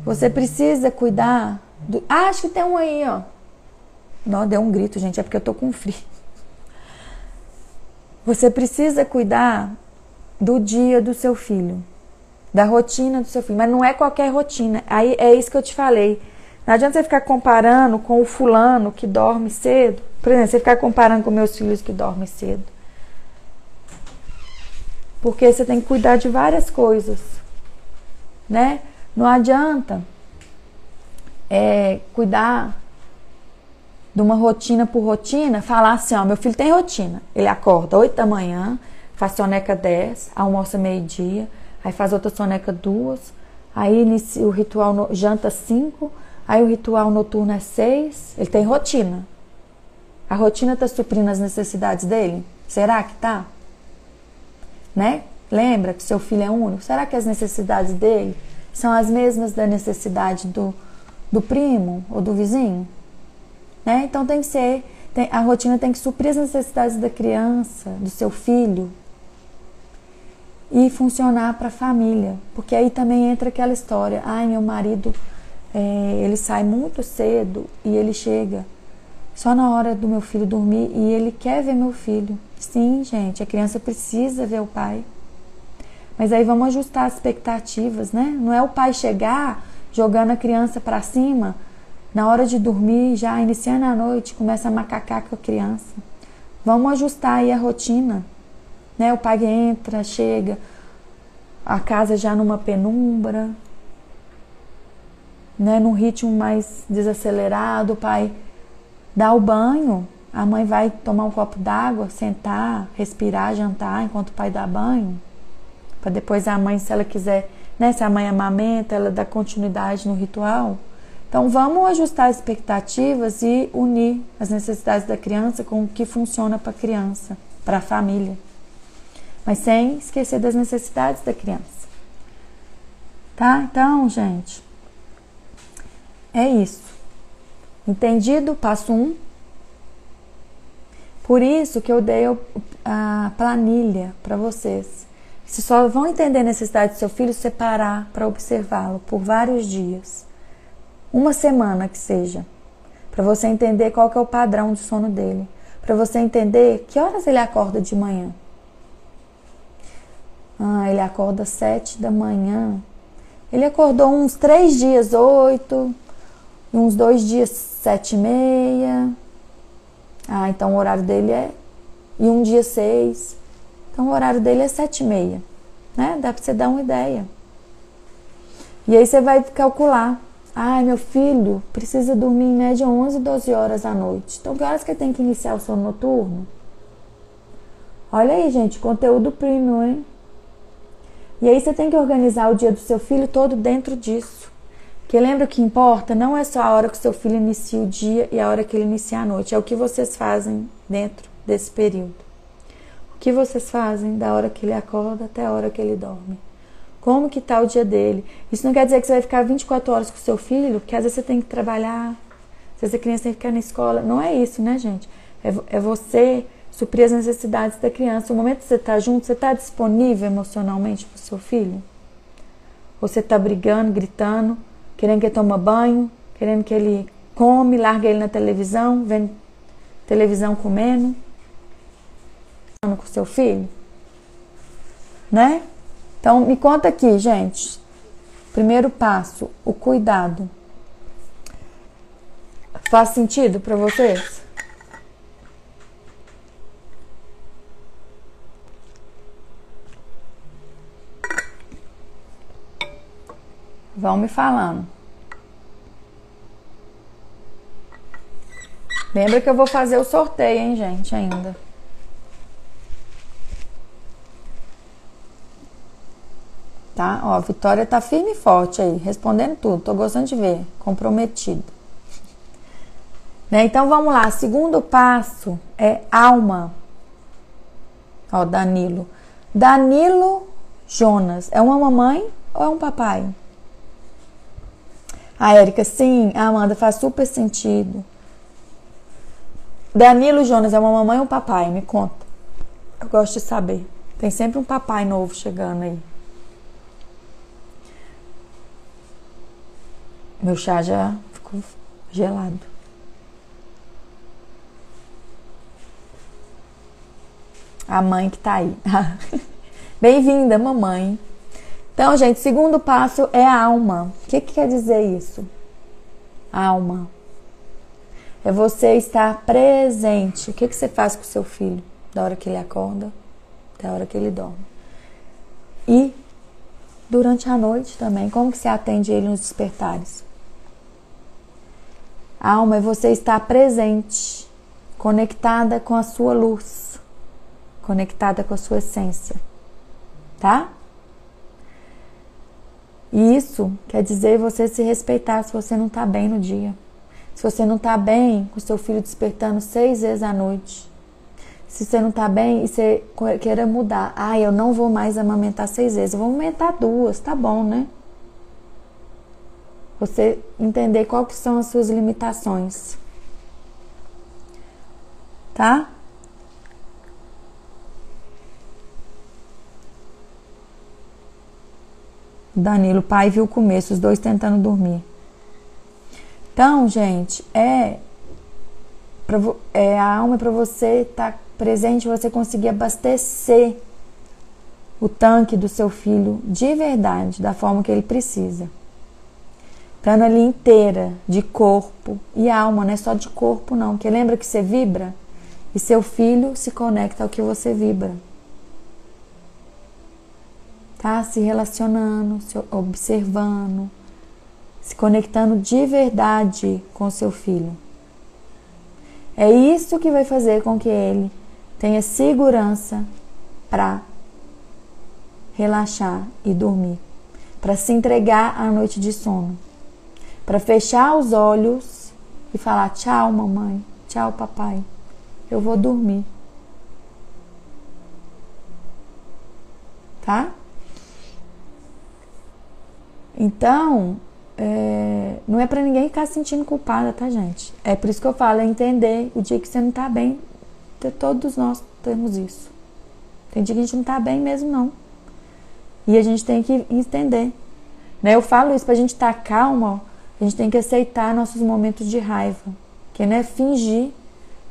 S1: Você precisa cuidar do. Ah, acho que tem um aí, ó. Não, deu um grito, gente. É porque eu tô com frio. Você precisa cuidar do dia do seu filho, da rotina do seu filho, mas não é qualquer rotina. Aí é isso que eu te falei. Não adianta você ficar comparando com o fulano que dorme cedo. Por exemplo, você ficar comparando com meus filhos que dormem cedo. Porque você tem que cuidar de várias coisas, né? Não adianta é, cuidar de uma rotina por rotina, falar assim, ó, meu filho tem rotina. Ele acorda 8 da manhã, faz soneca 10, almoça meio-dia, aí faz outra soneca 2, aí inicia o ritual no, janta 5, aí o ritual noturno é 6. Ele tem rotina. A rotina está suprindo as necessidades dele? Será que tá? Né? Lembra que seu filho é único? Será que as necessidades dele são as mesmas da necessidade do, do primo ou do vizinho? Né? Então tem que ser, tem, a rotina tem que suprir as necessidades da criança, do seu filho e funcionar para a família, porque aí também entra aquela história, ai meu marido é, ele sai muito cedo e ele chega só na hora do meu filho dormir e ele quer ver meu filho. Sim, gente, a criança precisa ver o pai. Mas aí vamos ajustar as expectativas, né? Não é o pai chegar jogando a criança para cima na hora de dormir, já iniciando a noite, começa a macacar com a criança. Vamos ajustar aí a rotina. Né? O pai entra, chega, a casa já numa penumbra, né? num ritmo mais desacelerado, o pai dá o banho, a mãe vai tomar um copo d'água, sentar, respirar, jantar enquanto o pai dá banho. Para depois a mãe, se ela quiser, né? se a mãe amamenta, ela dá continuidade no ritual. Então, vamos ajustar as expectativas e unir as necessidades da criança com o que funciona para a criança, para a família. Mas sem esquecer das necessidades da criança. Tá? Então, gente, é isso. Entendido? Passo 1. Um. Por isso que eu dei a planilha para vocês. Vocês só vão entender a necessidade do seu filho separar para observá-lo por vários dias uma semana que seja, para você entender qual que é o padrão de sono dele, para você entender que horas ele acorda de manhã. Ah, ele acorda sete da manhã. Ele acordou uns três dias oito, e uns dois dias sete e meia. Ah, então o horário dele é e um dia seis. Então o horário dele é sete e meia, né? Dá para você dar uma ideia. E aí você vai calcular. Ai, meu filho precisa dormir em média 11, 12 horas à noite. Então, que horas que ele tem que iniciar o sono noturno? Olha aí, gente, conteúdo premium, hein? E aí você tem que organizar o dia do seu filho todo dentro disso. Porque lembra que importa não é só a hora que o seu filho inicia o dia e a hora que ele inicia a noite, é o que vocês fazem dentro desse período. Que vocês fazem da hora que ele acorda até a hora que ele dorme. Como que tá o dia dele? Isso não quer dizer que você vai ficar 24 horas com o seu filho, porque às vezes você tem que trabalhar, às vezes a criança tem que ficar na escola. Não é isso, né, gente? É, é você suprir as necessidades da criança. O momento que você está junto, você está disponível emocionalmente para o seu filho? Ou você está brigando, gritando, querendo que ele tome banho, querendo que ele come, larga ele na televisão, vendo televisão comendo? Com seu filho? Né? Então, me conta aqui, gente. Primeiro passo, o cuidado. Faz sentido para vocês? Vão me falando. Lembra que eu vou fazer o sorteio, hein, gente, ainda. Tá? Ó, a Vitória tá firme e forte aí, respondendo tudo. Tô gostando de ver, comprometido. Né? Então vamos lá. Segundo passo é alma. Ó, Danilo. Danilo Jonas é uma mamãe ou é um papai? A Érica, sim, a Amanda faz super sentido. Danilo Jonas é uma mamãe ou um papai? Me conta. Eu gosto de saber. Tem sempre um papai novo chegando aí. Meu chá já ficou gelado. A mãe que tá aí. Bem-vinda, mamãe. Então, gente, segundo passo é a alma. O que, que quer dizer isso? Alma. É você estar presente. O que, que você faz com o seu filho? Da hora que ele acorda até a hora que ele dorme. E durante a noite também, como que você atende ele nos despertares? Alma você estar presente, conectada com a sua luz, conectada com a sua essência, tá? E isso quer dizer você se respeitar se você não está bem no dia. Se você não está bem com seu filho despertando seis vezes à noite. Se você não está bem e você queira mudar. Ah, eu não vou mais amamentar seis vezes. Eu vou amamentar duas, tá bom, né? Você entender quais são as suas limitações. Tá? Danilo, pai viu o começo, os dois tentando dormir. Então, gente, é, é a alma é para você estar tá presente, você conseguir abastecer o tanque do seu filho de verdade, da forma que ele precisa estando ali inteira, de corpo e alma, não é só de corpo não, porque lembra que você vibra e seu filho se conecta ao que você vibra. Tá se relacionando, se observando, se conectando de verdade com seu filho. É isso que vai fazer com que ele tenha segurança para relaxar e dormir, para se entregar à noite de sono para fechar os olhos e falar: tchau, mamãe, tchau, papai, eu vou dormir. Tá? Então, é, não é para ninguém ficar se sentindo culpada, tá, gente? É por isso que eu falo: é entender o dia que você não tá bem. Todos nós temos isso. Tem dia que a gente não tá bem mesmo, não. E a gente tem que entender. Né? Eu falo isso pra gente estar tá calma a gente tem que aceitar nossos momentos de raiva, que não é fingir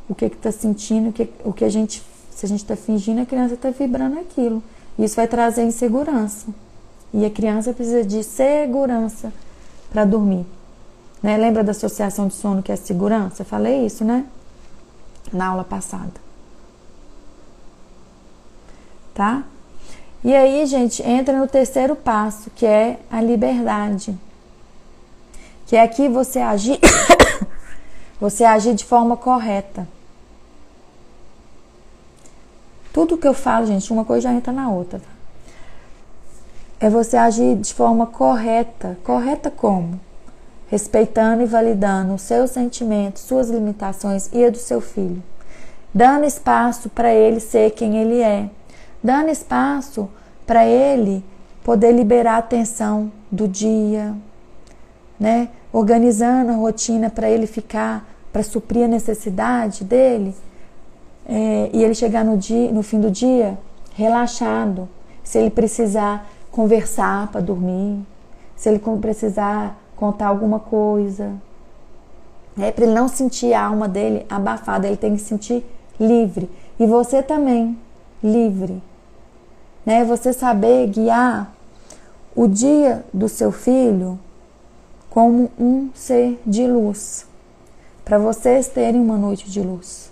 S1: o que está sentindo, o que, o que a gente, se a gente está fingindo, a criança está vibrando aquilo. Isso vai trazer insegurança. E a criança precisa de segurança para dormir. Né? Lembra da associação de sono que é segurança? Eu falei isso, né? Na aula passada. Tá? E aí, gente, entra no terceiro passo, que é a liberdade. Que é aqui você agir você agir de forma correta. Tudo que eu falo, gente, uma coisa já entra na outra. Tá? É você agir de forma correta. Correta como? Respeitando e validando os seus sentimentos, suas limitações e a do seu filho. Dando espaço para ele ser quem ele é. Dando espaço para ele poder liberar a atenção do dia, né? Organizando a rotina para ele ficar para suprir a necessidade dele é, e ele chegar no, dia, no fim do dia relaxado. Se ele precisar conversar para dormir, se ele precisar contar alguma coisa, é para ele não sentir a alma dele abafada, ele tem que sentir livre. E você também, livre. Né? Você saber guiar o dia do seu filho como um ser de luz para vocês terem uma noite de luz.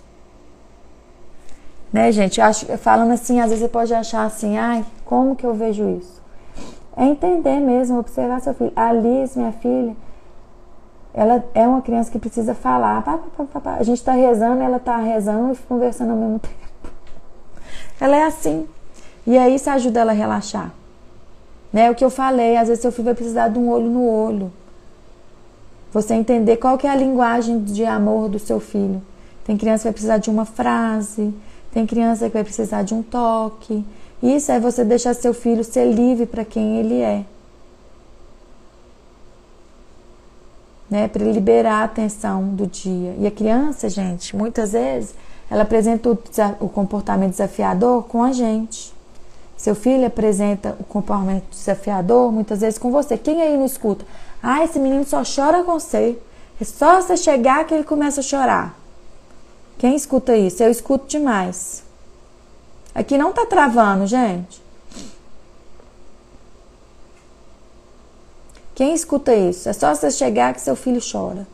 S1: Né, gente? Acho, falando assim, às vezes você pode achar assim, ai, como que eu vejo isso? É entender mesmo, observar seu filho. A Liz, minha filha, ela é uma criança que precisa falar. Pá, pá, pá, a gente está rezando, ela está rezando e conversando ao mesmo tempo. Ela é assim. E aí isso ajuda ela a relaxar. Né? O que eu falei, às vezes seu filho vai precisar de um olho no olho. Você entender qual que é a linguagem de amor do seu filho. Tem criança que vai precisar de uma frase, tem criança que vai precisar de um toque. Isso é você deixar seu filho ser livre para quem ele é. Né, para liberar a atenção do dia. E a criança, gente, muitas vezes, ela apresenta o, o comportamento desafiador com a gente. Seu filho apresenta o comportamento desafiador muitas vezes com você. Quem aí não escuta? Ah, esse menino só chora com você. É só você chegar que ele começa a chorar. Quem escuta isso? Eu escuto demais. Aqui não tá travando, gente. Quem escuta isso? É só você chegar que seu filho chora.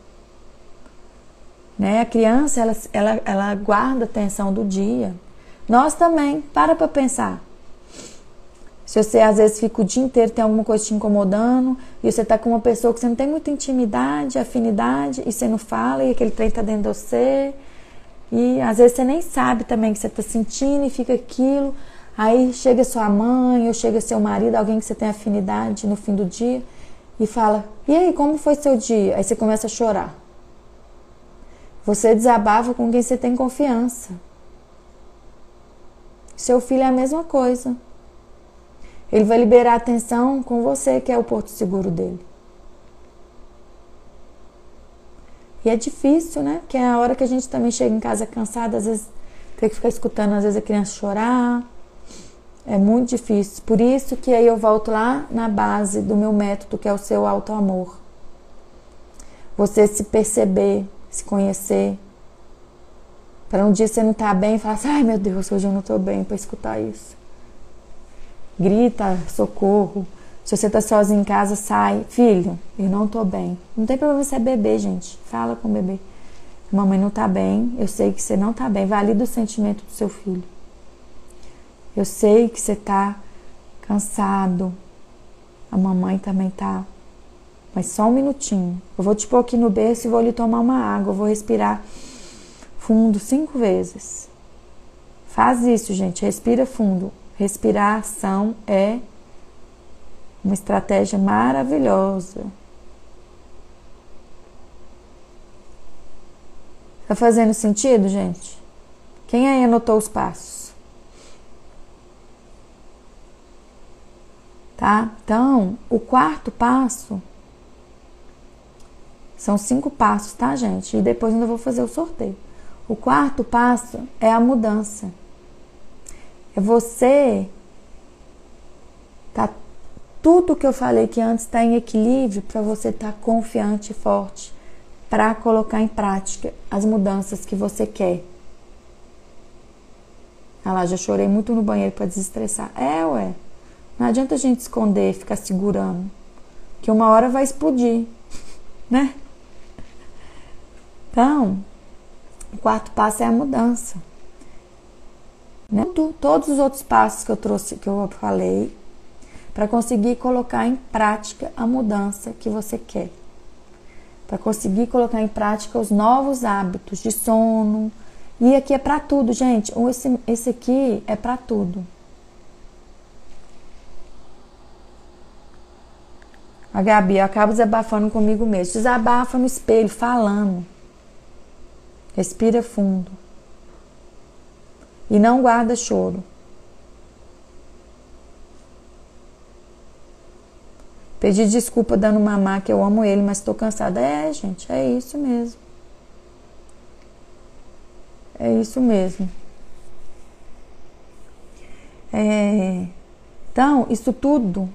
S1: Né? A criança, ela, ela, ela guarda a atenção do dia. Nós também. Para para pensar. Se você às vezes fica o dia inteiro, tem alguma coisa te incomodando, e você tá com uma pessoa que você não tem muita intimidade, afinidade, e você não fala, e aquele trem tá dentro de você, e às vezes você nem sabe também que você tá sentindo e fica aquilo. Aí chega sua mãe, ou chega seu marido, alguém que você tem afinidade no fim do dia, e fala: E aí, como foi seu dia? Aí você começa a chorar. Você desabafa com quem você tem confiança. Seu filho é a mesma coisa. Ele vai liberar atenção com você, que é o porto seguro dele. E é difícil, né? Que é a hora que a gente também chega em casa cansada, às vezes tem que ficar escutando, às vezes a criança chorar. É muito difícil. Por isso que aí eu volto lá na base do meu método, que é o seu auto-amor. Você se perceber, se conhecer. Para um dia você não tá bem e falar assim, ai meu Deus, hoje eu não estou bem para escutar isso grita socorro. Se você tá sozinho em casa, sai. Filho, eu não tô bem. Não tem problema você é bebê, gente. Fala com o bebê. Mamãe não tá bem. Eu sei que você não tá bem. Valida o sentimento do seu filho. Eu sei que você tá cansado. A mamãe também tá. Mas só um minutinho. Eu vou te pôr aqui no berço e vou lhe tomar uma água. Eu vou respirar fundo cinco vezes. Faz isso, gente. Respira fundo. Respiração é uma estratégia maravilhosa. Tá fazendo sentido, gente? Quem aí anotou os passos? Tá? Então, o quarto passo são cinco passos, tá, gente? E depois ainda vou fazer o sorteio. O quarto passo é a mudança. É você tudo que eu falei que antes está em equilíbrio para você estar tá confiante e forte para colocar em prática as mudanças que você quer. Ah lá, já chorei muito no banheiro para desestressar. É, ué. Não adianta a gente esconder, ficar segurando, que uma hora vai explodir, né? Então, o quarto passo é a mudança. né? todos os outros passos que eu trouxe, que eu falei, para conseguir colocar em prática a mudança que você quer. Para conseguir colocar em prática os novos hábitos de sono. E aqui é para tudo, gente. Esse, esse aqui é para tudo. A Gabi, eu acabo desabafando comigo mesmo. Desabafa no espelho, falando. Respira fundo. E não guarda choro. Pedi desculpa dando mamar que eu amo ele, mas estou cansada. É, gente, é isso mesmo. É isso mesmo. É, então, isso tudo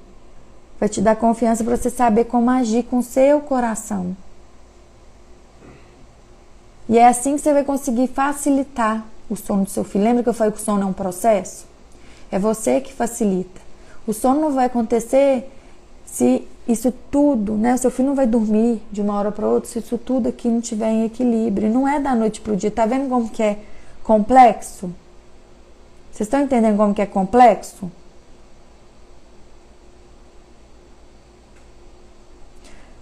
S1: vai te dar confiança para você saber como agir com seu coração. E é assim que você vai conseguir facilitar o sono do seu filho. Lembra que eu falei que o sono é um processo? É você que facilita. O sono não vai acontecer se isso tudo, né? O seu filho não vai dormir de uma hora para outra se isso tudo aqui não estiver em equilíbrio. Não é da noite para o dia. Tá vendo como que é complexo? Vocês estão entendendo como que é complexo?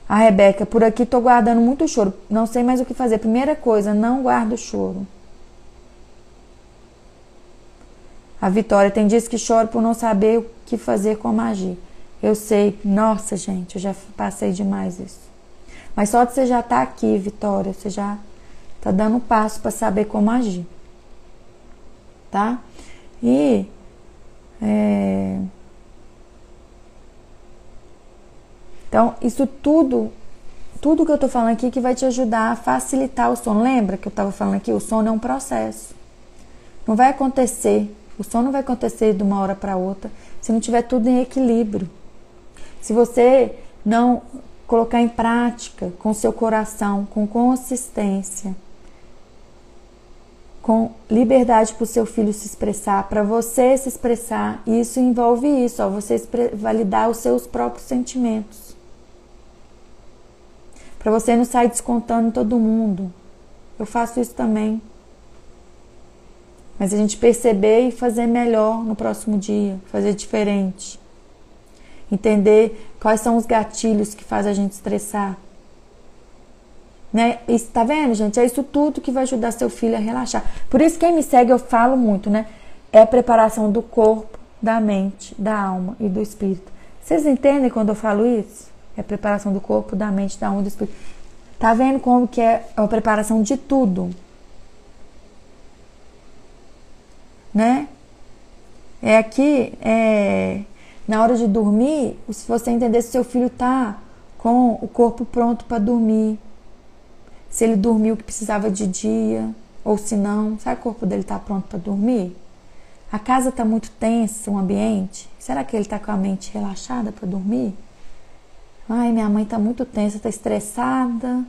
S1: A Rebeca, por aqui tô guardando muito choro. Não sei mais o que fazer. Primeira coisa, não guardo choro. A Vitória tem dias que choro por não saber o que fazer com a magia. Eu sei, nossa gente, eu já passei demais isso. Mas só de você já estar tá aqui, Vitória, você já tá dando um passo para saber como agir. Tá? E é, Então, isso tudo, tudo que eu tô falando aqui que vai te ajudar a facilitar o sono. Lembra que eu estava falando aqui? O sono é um processo. Não vai acontecer, o sono não vai acontecer de uma hora para outra se não tiver tudo em equilíbrio. Se você não colocar em prática com seu coração, com consistência, com liberdade para o seu filho se expressar, para você se expressar, isso envolve isso, ó, você validar os seus próprios sentimentos para você não sair descontando todo mundo. Eu faço isso também. Mas a gente perceber e fazer melhor no próximo dia, fazer diferente. Entender quais são os gatilhos que fazem a gente estressar. Né? Isso, tá vendo, gente? É isso tudo que vai ajudar seu filho a relaxar. Por isso, quem me segue, eu falo muito, né? É a preparação do corpo, da mente, da alma e do espírito. Vocês entendem quando eu falo isso? É a preparação do corpo, da mente, da alma, do espírito. Tá vendo como que é a preparação de tudo? Né? É aqui, é, na hora de dormir, se você entender se seu filho tá com o corpo pronto para dormir, se ele dormiu que precisava de dia, ou se não, será que o corpo dele tá pronto para dormir? A casa tá muito tensa, o ambiente, será que ele tá com a mente relaxada para dormir? Ai, minha mãe tá muito tensa, tá estressada.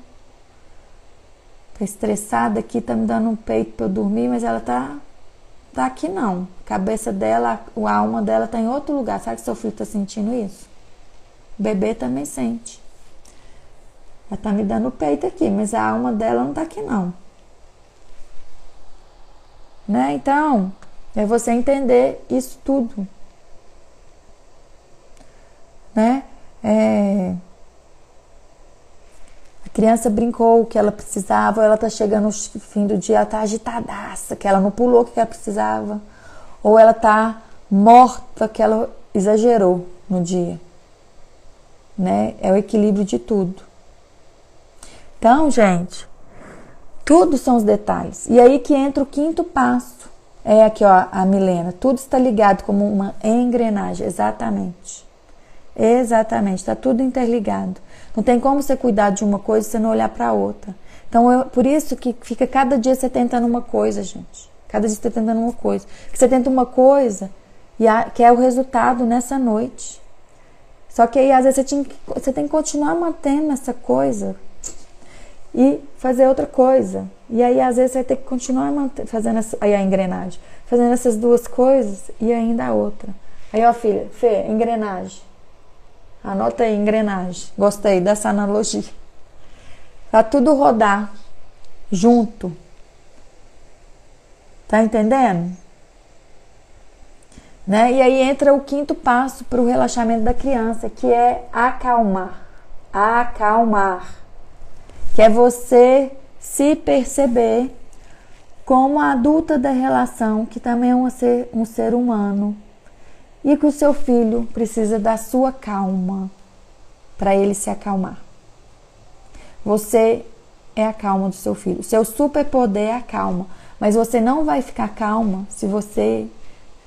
S1: Tá estressada aqui, tá me dando um peito para eu dormir, mas ela tá tá aqui não. A cabeça dela, a alma dela tá em outro lugar. Sabe que seu filho tá sentindo isso? O bebê também sente. Ela tá me dando peito aqui, mas a alma dela não tá aqui não. Né? Então, é você entender isso tudo. Né? É... Criança brincou que ela precisava, ela tá chegando no fim do dia, ela tá agitadaça, que ela não pulou o que ela precisava, ou ela tá morta, que ela exagerou no dia. Né? É o equilíbrio de tudo. Então, gente, tudo são os detalhes. E aí que entra o quinto passo. É aqui, ó, a Milena. Tudo está ligado como uma engrenagem, exatamente. Exatamente, está tudo interligado. Não tem como você cuidar de uma coisa e você não olhar para outra. Então, eu, por isso que fica cada dia você tentando uma coisa, gente. Cada dia você está tentando uma coisa. Que você tenta uma coisa e a, que é o resultado nessa noite. Só que aí, às vezes, você, tinha, você tem que continuar mantendo essa coisa e fazer outra coisa. E aí, às vezes, você vai ter que continuar mantendo, fazendo essa, aí a engrenagem. Fazendo essas duas coisas e ainda a outra. Aí, ó, filha, Fê, engrenagem. Anota aí, engrenagem. Gostei dessa analogia. Pra tudo rodar junto. Tá entendendo? Né? E aí entra o quinto passo para o relaxamento da criança, que é acalmar. Acalmar. Que é você se perceber como a adulta da relação, que também é um ser, um ser humano, e que o seu filho precisa da sua calma para ele se acalmar. Você é a calma do seu filho. Seu superpoder é a calma, mas você não vai ficar calma se você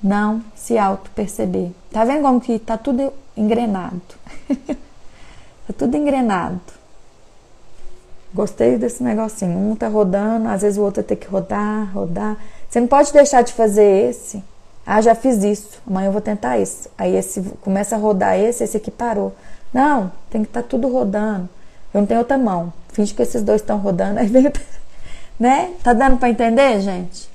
S1: não se auto perceber. Tá vendo como que tá tudo engrenado? tá tudo engrenado. Gostei desse negocinho. Um tá rodando, às vezes o outro tem que rodar, rodar. Você não pode deixar de fazer esse. Ah, já fiz isso. Amanhã eu vou tentar esse. Aí esse começa a rodar esse, esse aqui parou. Não, tem que estar tá tudo rodando. Eu não tenho outra mão. Finge que esses dois estão rodando, aí vem, né? Tá dando para entender, gente?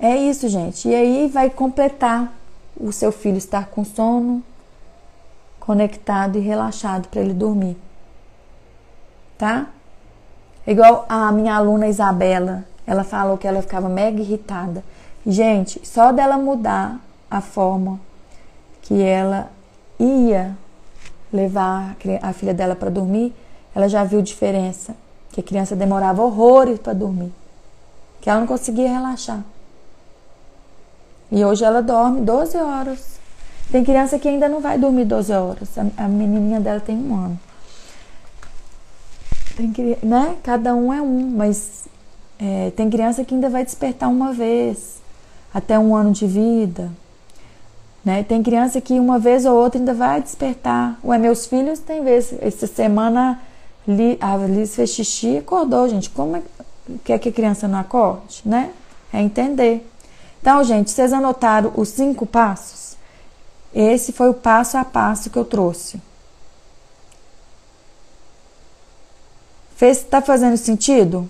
S1: É isso, gente. E aí vai completar o seu filho estar com sono, conectado e relaxado para ele dormir. Tá? Igual a minha aluna Isabela, ela falou que ela ficava mega irritada. Gente, só dela mudar a forma que ela ia levar a filha dela para dormir, ela já viu diferença. Que a criança demorava horrores para dormir. Que ela não conseguia relaxar. E hoje ela dorme 12 horas. Tem criança que ainda não vai dormir 12 horas. A, menininha dela tem um ano. Tem, né? Cada um é um, mas é, tem criança que ainda vai despertar uma vez, até um ano de vida. Né? Tem criança que uma vez ou outra ainda vai despertar. Ué, meus filhos tem vezes. Essa semana a Liz fez xixi e acordou, gente. Como é que, é que a criança não acorde? Né? É entender. Então, gente, vocês anotaram os cinco passos? Esse foi o passo a passo que eu trouxe. Fez, tá fazendo sentido?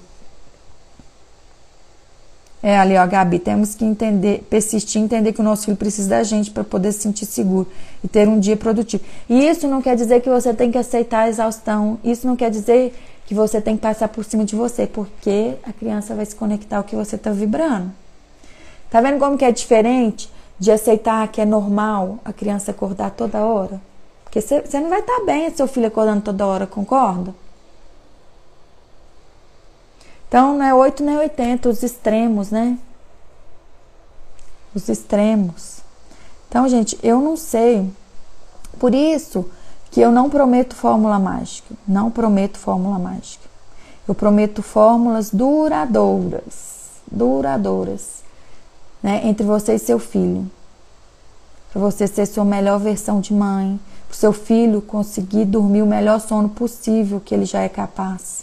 S1: É ali, ó, Gabi, temos que entender, persistir, entender que o nosso filho precisa da gente para poder se sentir seguro e ter um dia produtivo. E isso não quer dizer que você tem que aceitar a exaustão. Isso não quer dizer que você tem que passar por cima de você, porque a criança vai se conectar ao que você está vibrando. Tá vendo como que é diferente de aceitar que é normal a criança acordar toda hora? Porque você não vai estar tá bem seu filho acordando toda hora, concorda? Então não é 8 nem 80, os extremos, né? Os extremos. Então, gente, eu não sei. Por isso que eu não prometo fórmula mágica. Não prometo fórmula mágica. Eu prometo fórmulas duradouras. Duradouras né, entre você e seu filho. Para você ser sua melhor versão de mãe, para o seu filho conseguir dormir o melhor sono possível que ele já é capaz.